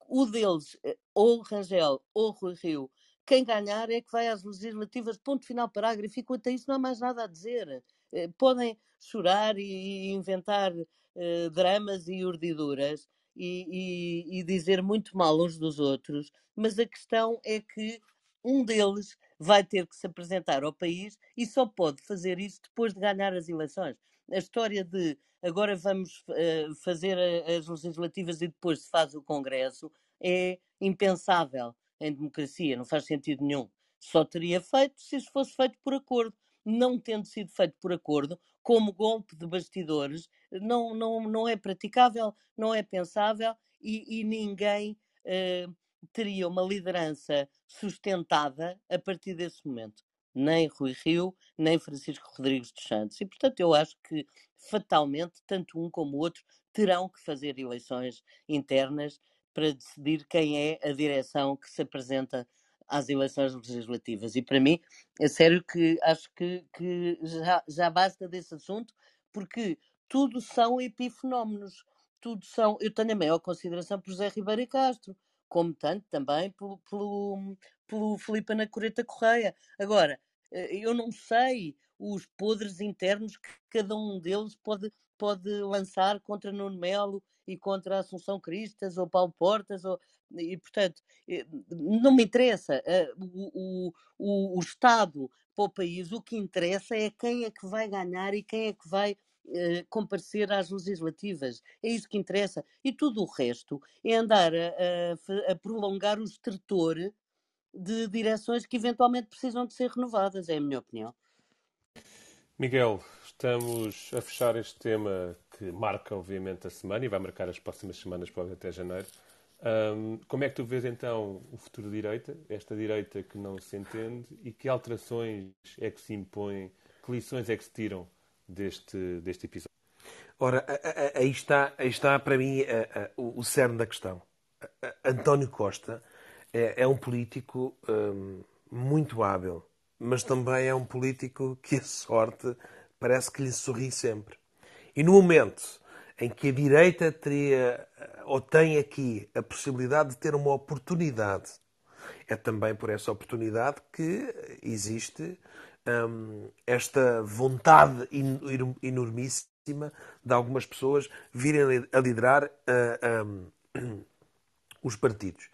[SPEAKER 3] o deles, eh, ou Rangel ou Rui Rio, quem ganhar é que vai às legislativas, ponto final, parágrafo, e quanto a isso não há mais nada a dizer. Eh, podem chorar e inventar uh, dramas e urdiduras e, e, e dizer muito mal uns dos outros, mas a questão é que um deles vai ter que se apresentar ao país e só pode fazer isso depois de ganhar as eleições. A história de agora vamos uh, fazer as legislativas e depois se faz o Congresso é impensável em democracia, não faz sentido nenhum. Só teria feito se isso fosse feito por acordo. Não tendo sido feito por acordo, como golpe de bastidores, não, não, não é praticável, não é pensável e, e ninguém uh, teria uma liderança sustentada a partir desse momento. Nem Rui Rio, nem Francisco Rodrigues dos Santos. E, portanto, eu acho que fatalmente, tanto um como o outro terão que fazer eleições internas para decidir quem é a direção que se apresenta às eleições legislativas. E para mim, é sério que acho que, que já, já basta desse assunto, porque tudo são epifenómenos. Tudo são. Eu tenho a maior consideração por José Ribeiro e Castro, como tanto também pelo, pelo, pelo Filipe Ana Coreta Correia. Agora, eh, eu não sei os podres internos que cada um deles pode, pode lançar contra Nuno Melo e contra a Assunção Cristas ou Paulo Portas, ou, e portanto, eh, não me interessa. Eh, o, o, o Estado para o país, o que interessa é quem é que vai ganhar e quem é que vai uh, comparecer às legislativas. É isso que interessa. E tudo o resto é andar a, a, a prolongar o estertor de direções que eventualmente precisam de ser renovadas, é a minha opinião.
[SPEAKER 1] Miguel, estamos a fechar este tema que marca, obviamente, a semana e vai marcar as próximas semanas, pode até janeiro. Um, como é que tu vês então o futuro da direita, esta direita que não se entende e que alterações é que se impõem, que lições é que se tiram deste, deste episódio?
[SPEAKER 4] Ora, aí está, aí está para mim o cerne da questão. António Costa é, é um político um, muito hábil, mas também é um político que a sorte parece que lhe sorri sempre. E no momento em que a direita teria ou tem aqui a possibilidade de ter uma oportunidade. É também por essa oportunidade que existe hum, esta vontade enormíssima de algumas pessoas virem a liderar uh, um, os partidos.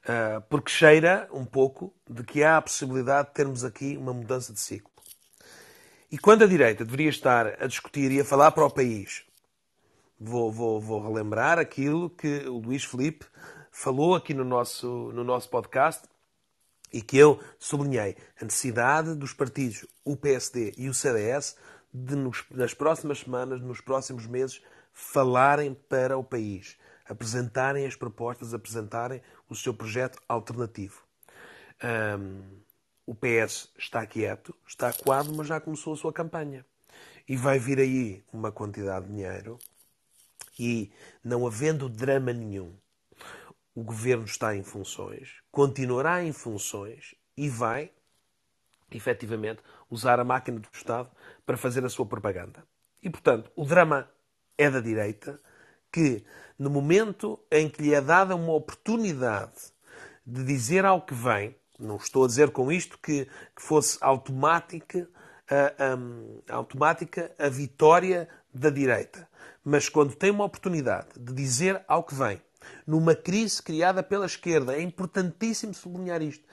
[SPEAKER 4] Uh, porque cheira um pouco de que há a possibilidade de termos aqui uma mudança de ciclo. E quando a direita deveria estar a discutir e a falar para o país vou, vou, vou relembrar aquilo que o Luís Felipe falou aqui no nosso, no nosso podcast e que eu sublinhei. A necessidade dos partidos, o PSD e o CDS, de nos, nas próximas semanas, nos próximos meses, falarem para o país, apresentarem as propostas, apresentarem o seu projeto alternativo. Um, o PS está quieto, está acuado, mas já começou a sua campanha. E vai vir aí uma quantidade de dinheiro e, não havendo drama nenhum, o governo está em funções, continuará em funções e vai, efetivamente, usar a máquina do Estado para fazer a sua propaganda. E, portanto, o drama é da direita, que, no momento em que lhe é dada uma oportunidade de dizer ao que vem, não estou a dizer com isto que, que fosse automática, a, a, automática a vitória da direita. Mas quando tem uma oportunidade de dizer ao que vem, numa crise criada pela esquerda, é importantíssimo sublinhar isto.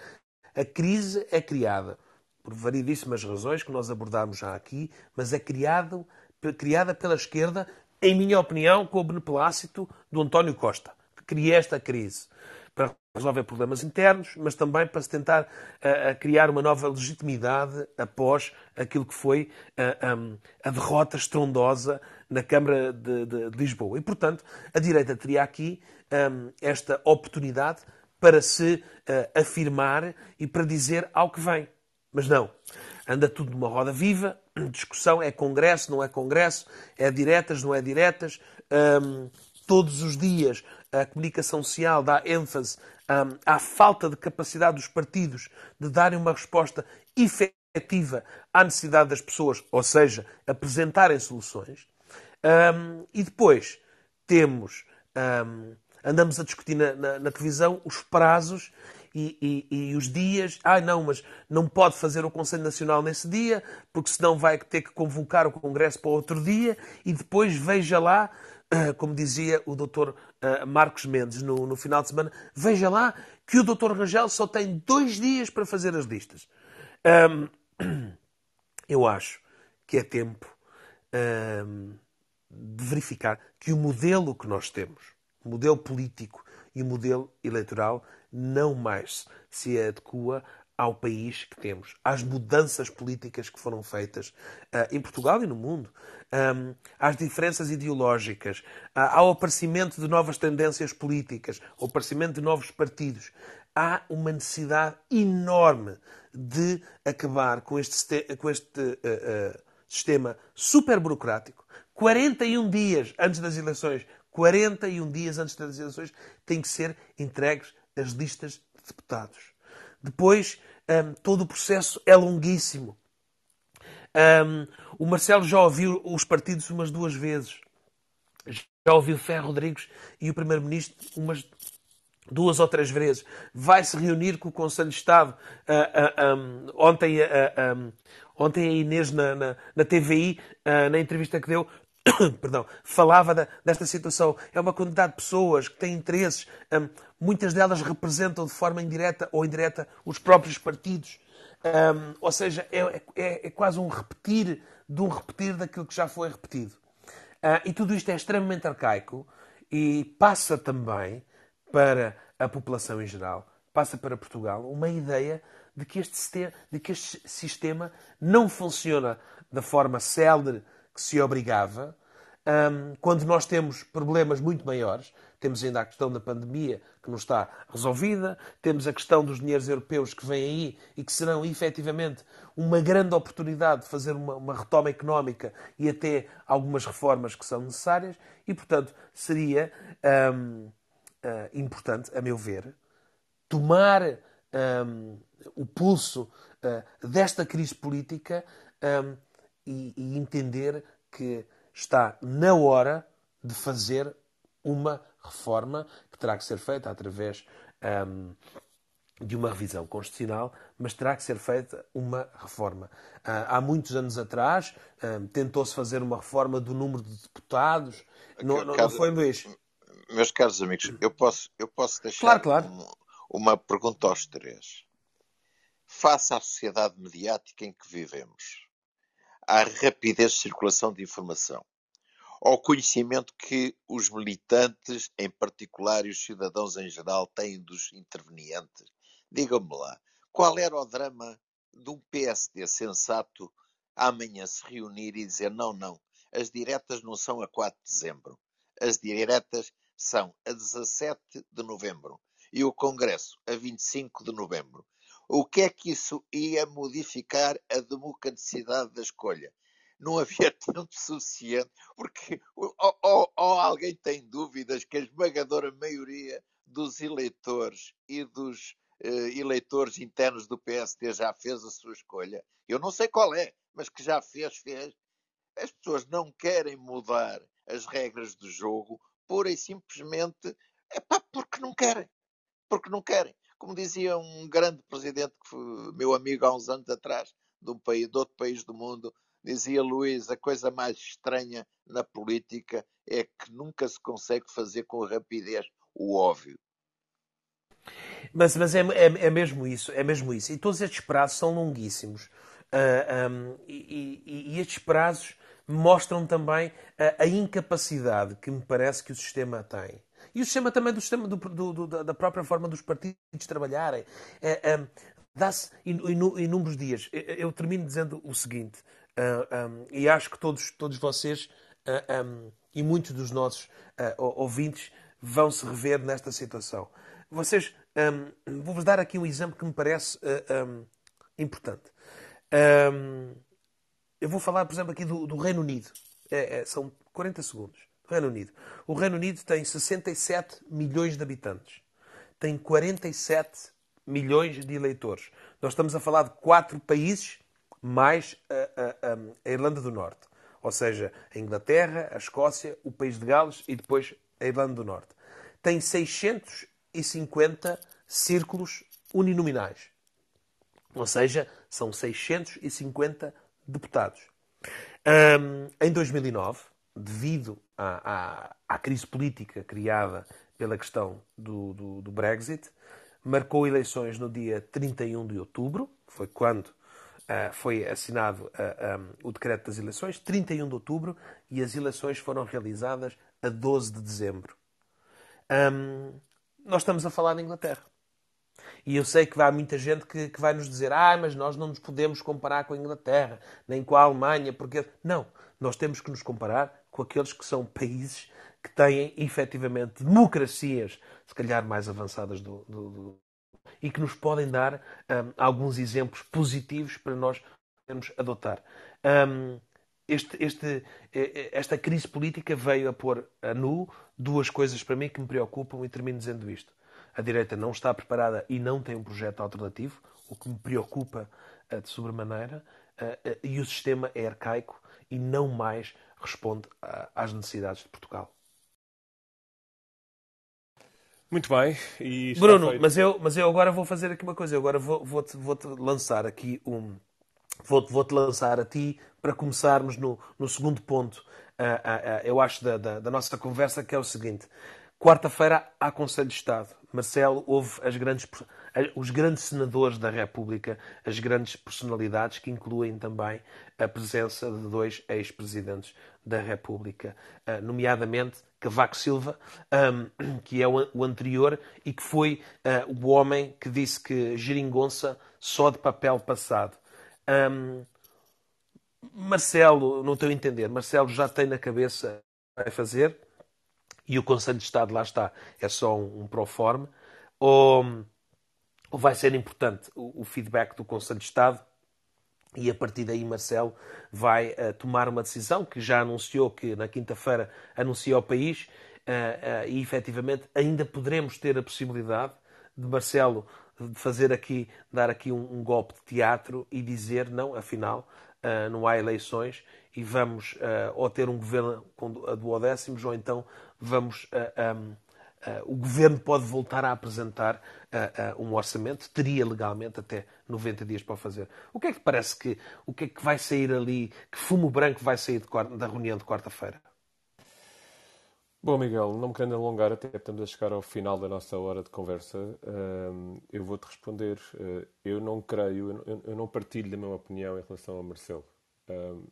[SPEAKER 4] A crise é criada por variedíssimas razões que nós abordámos já aqui, mas é criado, criada pela esquerda, em minha opinião, com o beneplácito do António Costa, que cria esta crise para resolver problemas internos, mas também para se tentar uh, criar uma nova legitimidade após aquilo que foi uh, um, a derrota estrondosa na Câmara de, de, de, Lisboa. E, portanto, a direita teria aqui um, esta oportunidade para se uh, afirmar e para dizer ao que vem. Mas não. Anda tudo numa roda viva, discussão é congresso, não é congresso, é diretas, não é diretas. Um, todos os dias a comunicação social dá ênfase um, à falta de capacidade dos partidos de darem uma resposta efetiva à necessidade das pessoas, ou seja, apresentarem soluções. Um, e depois temos, um, andamos a discutir na, na, na televisão os prazos e, e, e, os dias. Ah, não, mas não pode fazer o Conselho Nacional nesse dia, porque senão vai ter que convocar o Congresso para outro dia e depois veja lá como dizia o doutor eh, Marcos Mendes no, no, final de semana, veja lá que o doutor Rangel só tem dois dias para fazer as listas. Um, eu acho que é tempo um, de verificar que o modelo que nós temos, o modelo político e o modelo eleitoral, não mais se adequa ao país que temos, às mudanças políticas que foram feitas uh, em Portugal e no mundo, um, às diferenças ideológicas, uh, ao aparecimento de novas tendências políticas, ao aparecimento de novos partidos. Há uma necessidade enorme de acabar com este, com este uh, sistema super burocrático. 41 dias antes das eleições, 41 dias antes das eleições, têm que ser entregues as listas de deputados. Depois, um, todo o processo é longuíssimo. Um, o Marcelo já ouviu os partidos umas duas vezes. Já ouviu Ferro Rodrigues e o Primeiro-Ministro umas duas ou três vezes. Vai se reunir com o Conselho de Estado. Uh, uh, um, ontem, uh, ontem a Inês na, na, na TVI, na entrevista que deu, perdão, falava da, desta situação. É uma quantidade de pessoas que têm interesses, um, muitas delas representam de forma indireta ou indireta os próprios partidos. Um, ou seja, é, é, é, quase um repetir de um repetir daquilo que já foi repetido. Uh, e tudo isto é extremamente arcaico e passa também para a população em geral, passa para Portugal, uma ideia de que este sistema, de que este sistema não funciona da forma célere que se obrigava, um, quando nós temos problemas muito maiores, temos ainda a questão da pandemia que não está resolvida, temos a questão dos dinheiros europeus que vêm aí e que serão efetivamente uma grande oportunidade de fazer uma, uma retoma económica e até algumas reformas que são necessárias, e portanto seria um, uh, importante, a meu ver, tomar um, o pulso uh, desta crise política e, e entender que está na hora de fazer uma reforma que terá que ser feita através um, de uma revisão constitucional, mas terá que ser feita uma reforma. Uh, há muitos anos atrás um, tentou-se fazer uma reforma do número de deputados. Não, não, não foi, Luís?
[SPEAKER 2] Meus caros amigos, eu posso, eu posso
[SPEAKER 4] deixar claro, claro.
[SPEAKER 2] Um, uma pergunta aos três. Face à sociedade mediática em que vivemos, à rapidez de circulação de informação, ao conhecimento que os militantes, em particular, e os cidadãos em geral, têm dos intervenientes. Digam-me lá, qual era o drama de um PSD sensato amanhã se reunir e dizer não, não, as diretas não são a 4 de dezembro, as diretas são a 17 de novembro e o Congresso a 25 de novembro. O que é que isso ia modificar a democraticidade da escolha? Não havia tempo suficiente, porque ou, ou, ou alguém tem dúvidas que a esmagadora maioria dos eleitores e dos uh, eleitores internos do PSD já fez a sua escolha. Eu não sei qual é, mas que já fez, fez. As pessoas não querem mudar as regras do jogo pura e simplesmente epá, porque não querem. Porque não querem como dizia um grande presidente, meu amigo há uns anos atrás, de, um país, de outro país do mundo, dizia Luís, a coisa mais estranha na política é que nunca se consegue fazer com rapidez o óbvio.
[SPEAKER 4] Mas, mas é, é, é, mesmo isso, é mesmo isso. E todos estes prazos são longuíssimos. Uh, ah, um, e, e, e, estes prazos mostram também a, a, incapacidade que me parece que o sistema tem e o sistema também do sistema do, do, do, da própria forma dos partidos trabalharem. É, é, Dá-se inúmeros dias. Eu termino dizendo o seguinte, uh, ah, um, e acho que todos, todos vocês uh, um, e muitos dos nossos uh, ouvintes vão se rever nesta situação. Vocês, um, vou-vos dar aqui um exemplo que me parece importante. eu vou falar, por exemplo, aqui do, do Reino Unido. É, é, são 40 segundos. Reino Unido. O Reino Unido tem 67 milhões de habitantes. Tem 47 milhões de eleitores. Nós estamos a falar de quatro países mais a, a, a Irlanda do Norte. Ou seja, a Inglaterra, a Escócia, o País de Gales e depois a Irlanda do Norte. Tem 650 círculos uninominais. Ou seja, são 650 deputados. Um, em 2009, devido à, à, à, crise política criada pela questão do, do, do, Brexit, marcou eleições no dia 31 de outubro, foi quando uh, foi assinado uh, ah, um, o decreto das eleições, 31 de outubro, e as eleições foram realizadas a 12 de dezembro. Um, nós estamos a falar da Inglaterra. E eu sei que há muita gente que, que, vai nos dizer ah, mas nós não nos podemos comparar com a Inglaterra, nem com a Alemanha, porque... Não, nós temos que nos comparar com aqueles que são países que têm efetivamente democracias, se calhar mais avançadas do, do, do e que nos podem dar um, alguns exemplos positivos para nós podermos adotar. Um, este, este, esta crise política veio a pôr a nu duas coisas para mim que me preocupam e termino dizendo isto. A direita não está preparada e não tem um projeto alternativo, o que me preocupa uh, de sobremaneira, uh, uh, e o sistema é arcaico e não mais responde às necessidades de Portugal.
[SPEAKER 1] Muito bem.
[SPEAKER 4] Bruno, mas eu, mas eu agora vou fazer aqui uma coisa. Eu agora vou-te vou -te, vou -te lançar aqui um. Vou-te vou -te lançar a ti para começarmos no, no segundo ponto, uh, uh, uh, eu acho, da, da, da, nossa conversa, que é o seguinte. Quarta-feira há Conselho de Estado. Marcelo, houve as grandes, os grandes senadores da República, as grandes personalidades que incluem também a presença de dois ex-presidentes da República, uh, nomeadamente Cavaco Silva, que é o, anterior e que foi uh, o homem que disse que geringonça só de papel passado. Marcelo, não a entender, Marcelo já tem na cabeça vai fazer e o Conselho de Estado lá está, é só um, um proforme, ou vai ser importante o, o, feedback do Conselho de Estado e a partir daí Marcelo vai uh, tomar uma decisão que já anunciou que na quinta-feira anuncia ao país. Uh, uh, e efetivamente ainda poderemos ter a possibilidade de Marcelo fazer aqui, dar aqui um, um golpe de teatro e dizer não, afinal não há eleições e vamos ou ter um governo com duodécimos ou então vamos um, o governo pode voltar a apresentar um orçamento, teria legalmente até 90 dias para o fazer. O que é que parece que o que é que vai sair ali, que fumo branco vai sair de, da reunião de quarta-feira?
[SPEAKER 1] Bom, Miguel, não me querendo alongar, até estamos a chegar ao final da nossa hora de conversa, eu vou-te responder. Eu não creio, eu não partilho da minha opinião em relação ao Marcelo.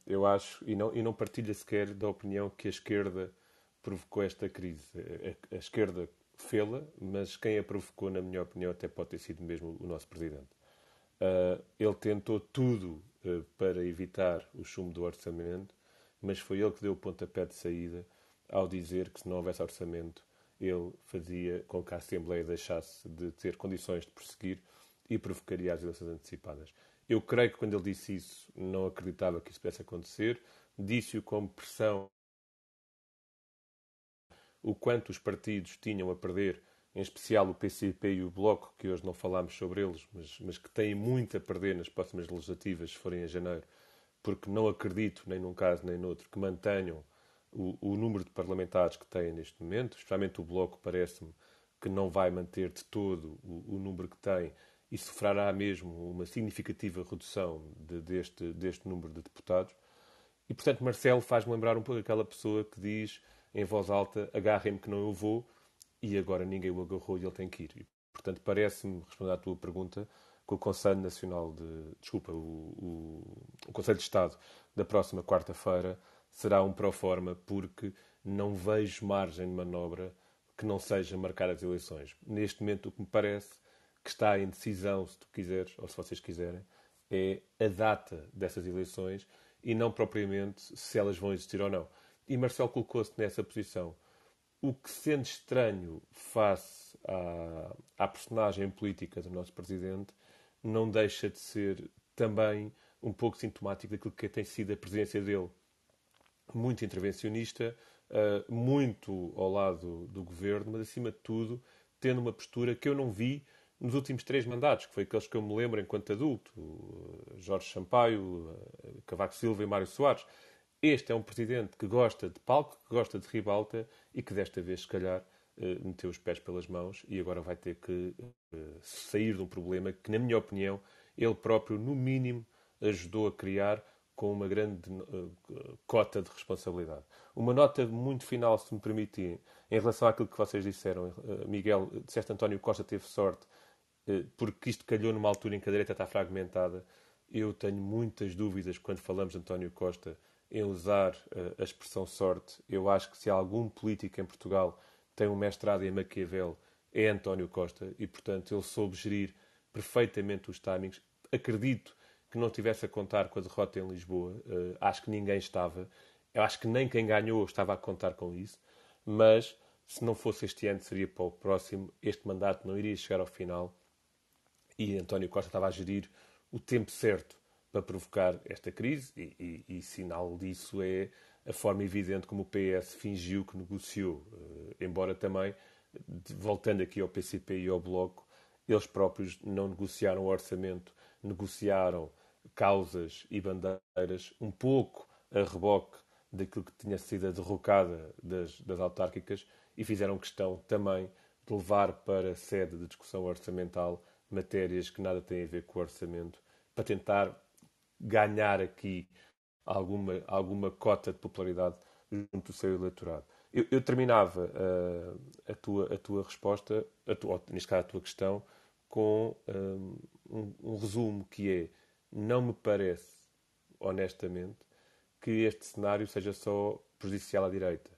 [SPEAKER 1] Eu acho, e não, e não partilho sequer da opinião que a esquerda provocou esta crise. A, a esquerda fê-la, mas quem a provocou, na minha opinião, até pode ter sido mesmo o nosso Presidente. Ele tentou tudo para evitar o chumbo do orçamento, mas foi ele que deu o pontapé de saída ao dizer que se não houvesse orçamento, ele fazia com que a Assembleia deixasse de ter condições de prosseguir e provocaria as eleições antecipadas. Eu creio que quando ele disse isso, não acreditava que isso pudesse acontecer. Disse-o como pressão o quanto os partidos tinham a perder, em especial o PCP e o Bloco, que hoje não falámos sobre eles, mas, mas que têm muito a perder nas próximas legislativas, se forem em janeiro, porque não acredito, nem num caso nem noutro, que mantenham o, o número de parlamentares que têm neste momento, especialmente o Bloco, parece-me que não vai manter de todo o, o, número que tem e sofrerá mesmo uma significativa redução de, deste, deste número de deputados. E, portanto, Marcelo faz-me lembrar um pouco aquela pessoa que diz em voz alta: agarrem-me que não eu vou, e agora ninguém o agarrou e ele tem que ir. E, portanto, parece-me, responder à tua pergunta, que o Conselho Nacional de. Desculpa, o, o, o Conselho de Estado da próxima quarta-feira será um pró-forma porque não vejo margem de manobra que não seja marcar as eleições. Neste momento, o que me parece que está em decisão, se tu quiseres, ou se vocês quiserem, é a data dessas eleições e não propriamente se elas vão existir ou não. E Marcelo colocou-se nessa posição. O que sendo estranho face à, à personagem política do nosso Presidente, não deixa de ser também um pouco sintomático daquilo que tem sido a presidência dele muito intervencionista, uh, muito ao lado do governo, mas acima de tudo tendo uma postura que eu não vi nos últimos três mandatos, que foi aqueles que eu me lembro enquanto adulto, Jorge Sampaio, Cavaco Silva e Mário Soares. Este é um presidente que gosta de palco, que gosta de ribalta e que desta vez, se calhar, meteu os pés pelas mãos e agora vai ter que sair de um problema que, na minha opinião, ele próprio, no mínimo, ajudou a criar com uma grande uh, cota de responsabilidade. Uma nota muito final, se me permitirem, em relação àquilo que vocês disseram. Miguel, disseste António Costa teve sorte porque isto calhou numa altura em que a direita está fragmentada. Eu tenho muitas dúvidas quando falamos de António Costa em usar a expressão sorte. Eu acho que se algum político em Portugal tem um mestrado em Maquiavel é António Costa e, portanto, ele soube gerir perfeitamente os timings. Acredito que não tivesse a contar com a derrota em Lisboa. Uh, acho que ninguém estava. Eu acho que nem quem ganhou estava a contar com isso. Mas se não fosse este ano, seria para o próximo. Este mandato não iria chegar ao final. E António Costa estava a gerir o tempo certo para provocar esta crise. E, e, e sinal disso é a forma evidente como o PS fingiu que negociou. Uh, embora também, voltando aqui ao PCP e ao Bloco, eles próprios não negociaram o orçamento, negociaram causas e bandeiras um pouco a reboque daquilo que tinha sido a derrocada das, das autárquicas e fizeram questão também de levar para a sede de discussão orçamental matérias que nada têm a ver com o orçamento, para tentar ganhar aqui alguma, alguma cota de popularidade junto do seu eleitorado. Eu, eu terminava uh, a, tua, a tua resposta, a tua, neste caso a tua questão, com um, um, um resumo que é: não me parece, honestamente, que este cenário seja só prejudicial à direita.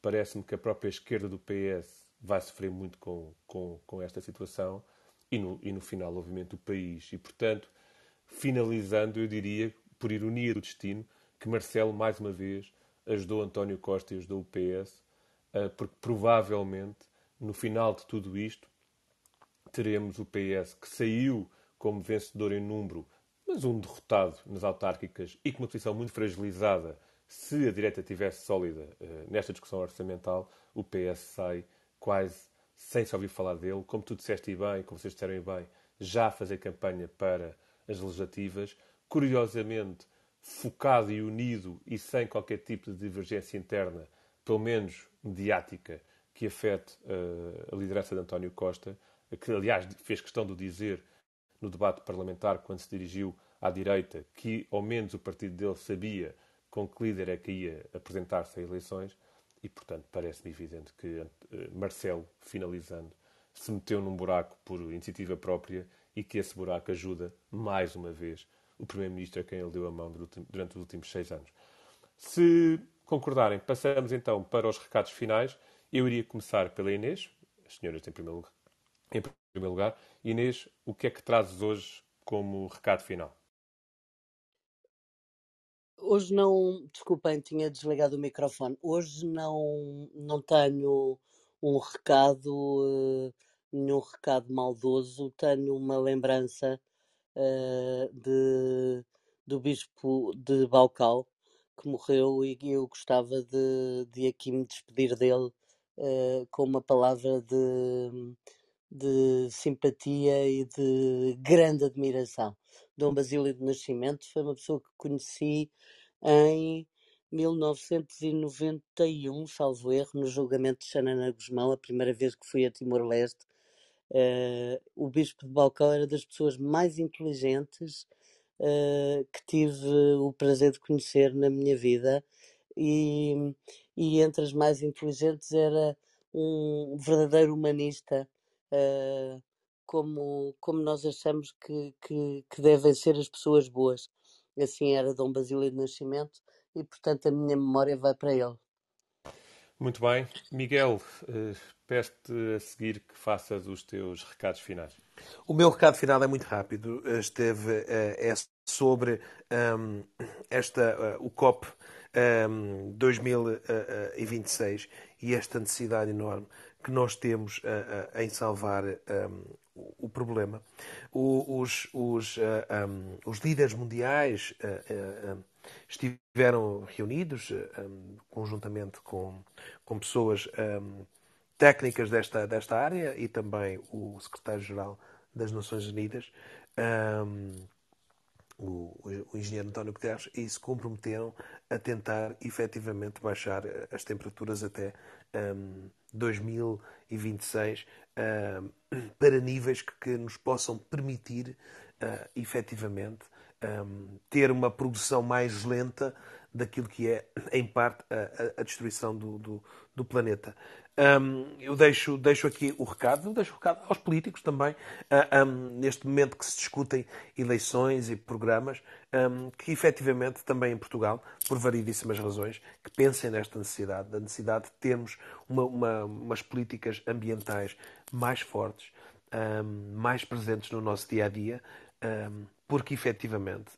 [SPEAKER 1] Parece-me que a própria esquerda do PS vai sofrer muito com, com, com esta situação e no, e no final, obviamente, o país. E, portanto, finalizando, eu diria, por ironia do destino, que Marcelo, mais uma vez, ajudou António Costa e ajudou o PS, eh, porque provavelmente, no final de tudo isto, teremos o PS que saiu como vencedor em número, mas um derrotado nas autárquicas e com uma posição muito fragilizada. Se a direita estivesse sólida uh, nesta discussão orçamental, o PS sai quase sem se ouvir falar dele. Como tu disseste bem, como vocês disseram bem, já fazer campanha para as legislativas. Curiosamente, focado e unido e sem qualquer tipo de divergência interna, pelo menos mediática, que afete uh, a liderança de António Costa, que aliás fez questão de dizer no debate parlamentar, quando se dirigiu à direita, que ao menos o partido dele sabia com que líder é que ia apresentar-se a eleições, e portanto parece-me evidente que uh, Marcelo, finalizando, se meteu num buraco por iniciativa própria e que esse buraco ajuda, mais uma vez, o Primeiro-Ministro a quem ele deu a mão durante os últimos seis anos. Se concordarem, passamos então para os recados finais. Eu iria começar pela Inês, as senhoras em primeiro lugar. Em primeiro lugar. Inês, o que é que trazes hoje como recado final?
[SPEAKER 3] Hoje não, desculpem, tinha desligado o microfone. Hoje não, não tenho um recado, uh, nenhum recado maldoso. Tenho uma lembrança uh, de, do bispo de Balcal, que morreu e eu gostava de, de aqui me despedir dele uh, com uma palavra de, de simpatia e de grande admiração. Dom Basílio de Nascimento foi uma pessoa que conheci em 1991, salvo erro, no julgamento de Xanana Guzmão, a primeira vez que fui a Timor-Leste, Uh, o Bispo de Balcão era das pessoas mais inteligentes uh, que tive o prazer de conhecer na minha vida e, e entre as mais inteligentes era um verdadeiro humanista, uh, como, como nós achamos que, que, que, devem ser as pessoas boas. Assim era Dom Basílio de Nascimento e, portanto, a minha memória vai para ele.
[SPEAKER 1] Muito bem. Miguel, uh, peço-te a seguir que faças os teus recados finais.
[SPEAKER 4] O meu recado final é muito rápido. Esteve, uh, é sobre um, esta, uh, o COP um, 2026 e esta necessidade enorme que nós temos em salvar um, o problema. O, os, os, os líderes mundiais estiveram reunidos um, conjuntamente com, com pessoas um, técnicas desta, desta área e também o secretário-geral das Nações Unidas, um, o, o, engenheiro António Guterres, e se comprometeram a tentar efetivamente baixar as temperaturas até 2026 para níveis que, que, nos possam permitir uh, efetivamente um, ter uma produção mais lenta daquilo que é, em parte, a, a destruição do, do, do planeta. Um, eu deixo, deixo aqui o recado, deixo o recado aos políticos também, uh, um, neste momento que se discutem eleições e programas, que efetivamente também em Portugal, por variedíssimas razões, que pensem nesta necessidade, da necessidade de termos uma, uma, umas políticas ambientais mais fortes, mais presentes no nosso dia a dia, porque efetivamente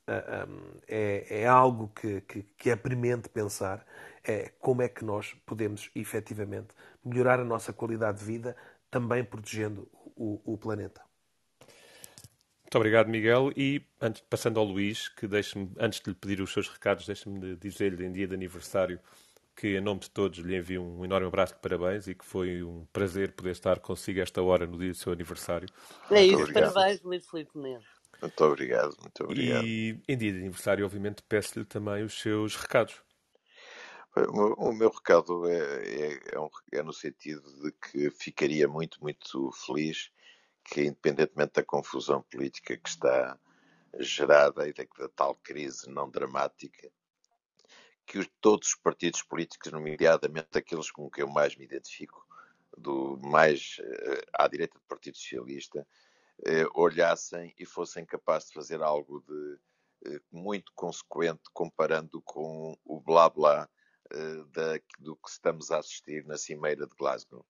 [SPEAKER 4] é, é algo que, que, que é premente pensar é como é que nós podemos efetivamente melhorar a nossa qualidade de vida, também protegendo o, o planeta.
[SPEAKER 1] Muito obrigado, Miguel. E antes, passando ao Luís, que deixe-me, antes de lhe pedir os seus recados, deixe-me dizer-lhe em dia de aniversário que, em nome de todos, lhe envio um enorme abraço de parabéns e que foi um prazer poder estar consigo esta hora no dia do seu aniversário.
[SPEAKER 3] É isso, parabéns, Luís Filipe Mendes.
[SPEAKER 2] Muito obrigado, muito obrigado.
[SPEAKER 1] E em dia de aniversário, obviamente, peço-lhe também os seus recados.
[SPEAKER 2] O meu recado é, é, é, um, é, no sentido de que ficaria muito, muito feliz que, independentemente da confusão política que está gerada e da, da tal crise não dramática, que os, todos os partidos políticos, nomeadamente aqueles com que eu mais me identifico, do mais uh, à direita do Partido Socialista, olhassem e fossem capazes de fazer algo de eh, muito consequente comparando com o blá blá eh, do que estamos a assistir na Cimeira de Glasgow.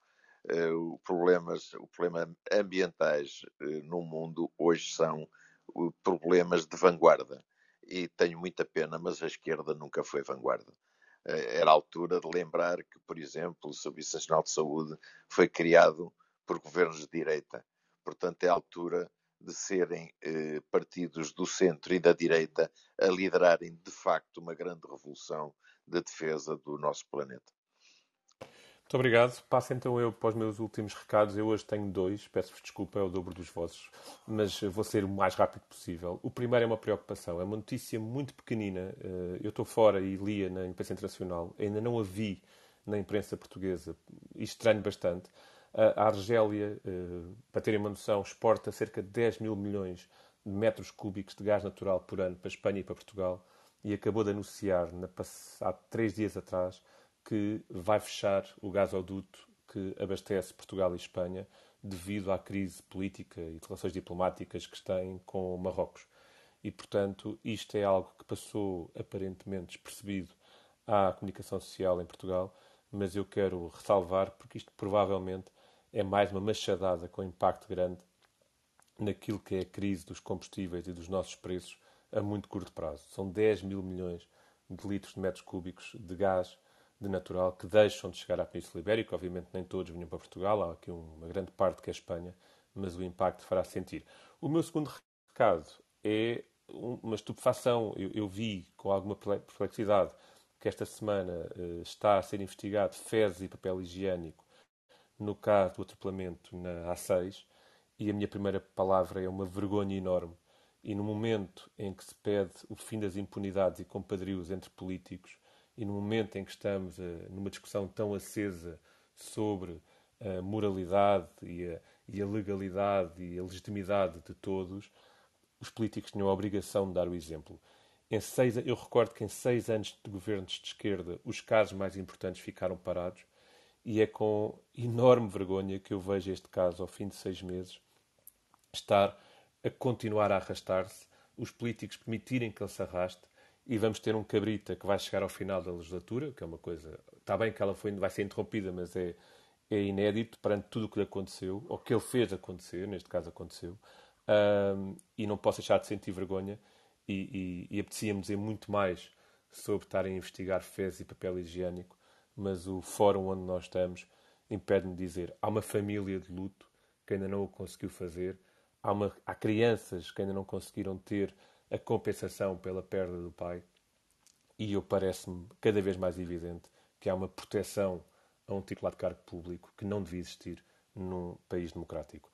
[SPEAKER 2] Eh, o problemas, o problema ambientais eh, no mundo hoje são problemas de vanguarda. E tenho muita pena, mas a esquerda nunca foi vanguarda. Era a altura de lembrar que, por exemplo, o Serviço Nacional de Saúde foi criado por governos de direita. Portanto, é a altura de serem eh, partidos do centro e da direita a liderarem de facto uma grande revolução de defesa do nosso planeta.
[SPEAKER 1] Muito obrigado. Passo então eu para os meus últimos recados. Eu hoje tenho dois, peço-vos desculpa, é o dobro dos vossos, mas vou ser o mais rápido possível. O primeiro é uma preocupação, é uma notícia muito pequenina. Eh, eu estou fora e lia na imprensa internacional, ainda não a vi na imprensa portuguesa e estranho bastante. A Argélia, eh, para terem uma noção, exporta cerca de 10 mil milhões de metros cúbicos de gás natural por ano para a Espanha e para Portugal e acabou de anunciar, há três dias atrás, que vai fechar o gasoduto que abastece Portugal e Espanha devido à crise política e de relações diplomáticas que têm com Marrocos. E, portanto, isto é algo que passou aparentemente despercebido à comunicação social em Portugal, mas eu quero ressalvar porque isto provavelmente é mais uma machadada com impacto grande naquilo que é a crise dos combustíveis e dos nossos preços a muito curto prazo. São 10 mil milhões de litros de metros cúbicos de gás de natural que deixam de chegar à Península Ibérica. Obviamente, nem todos vinham para Portugal, há aqui uma grande parte que é a Espanha, mas o impacto fará sentir. O meu segundo recado é uma estupefação. Eu, eu vi com alguma perplexidade que esta semana uh, está a ser investigado fezes e papel higiênico no caso do atropelamento na A6 e a minha primeira palavra é uma vergonha enorme. E no momento em que se pede o fim das impunidades e compadrios entre políticos, e no momento em que estamos uh, numa discussão tão acesa sobre a moralidade e a, e a, legalidade e a legitimidade de todos, os políticos tinham a obrigação de dar o exemplo. Em seis, eu recordo que em seis anos de governos de esquerda, os casos mais importantes ficaram parados e é com enorme vergonha que eu vejo este caso, ao fim de seis meses, estar a continuar a arrastar-se, os políticos permitirem que ele se arraste e vamos ter um cabrita que vai chegar ao final da legislatura, que é uma coisa. Está bem que ela foi, vai ser interrompida, mas é, é inédito perante tudo o que lhe aconteceu, ou que ele fez acontecer, neste caso aconteceu, um, e não posso deixar de sentir vergonha. E, e, e apetecia-me dizer muito mais sobre estar a investigar fezes e papel higiênico, mas o fórum onde nós estamos impede-me de dizer há uma família de luto que ainda não o conseguiu fazer, há, uma, há crianças que ainda não conseguiram ter a compensação pela perda do pai. E eu parece-me cada vez mais evidente que há uma proteção a um titular de cargo público que não devia existir num país democrático.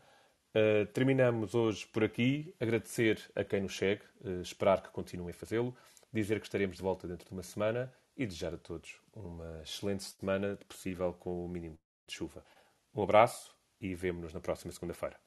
[SPEAKER 1] Uh, terminamos hoje por aqui. Agradecer a quem nos segue, uh, esperar que continuem a fazê-lo, dizer que estaremos de volta dentro de uma semana e desejar a todos uma excelente semana, de possível com o mínimo de chuva. Um abraço e vemo-nos na próxima segunda-feira.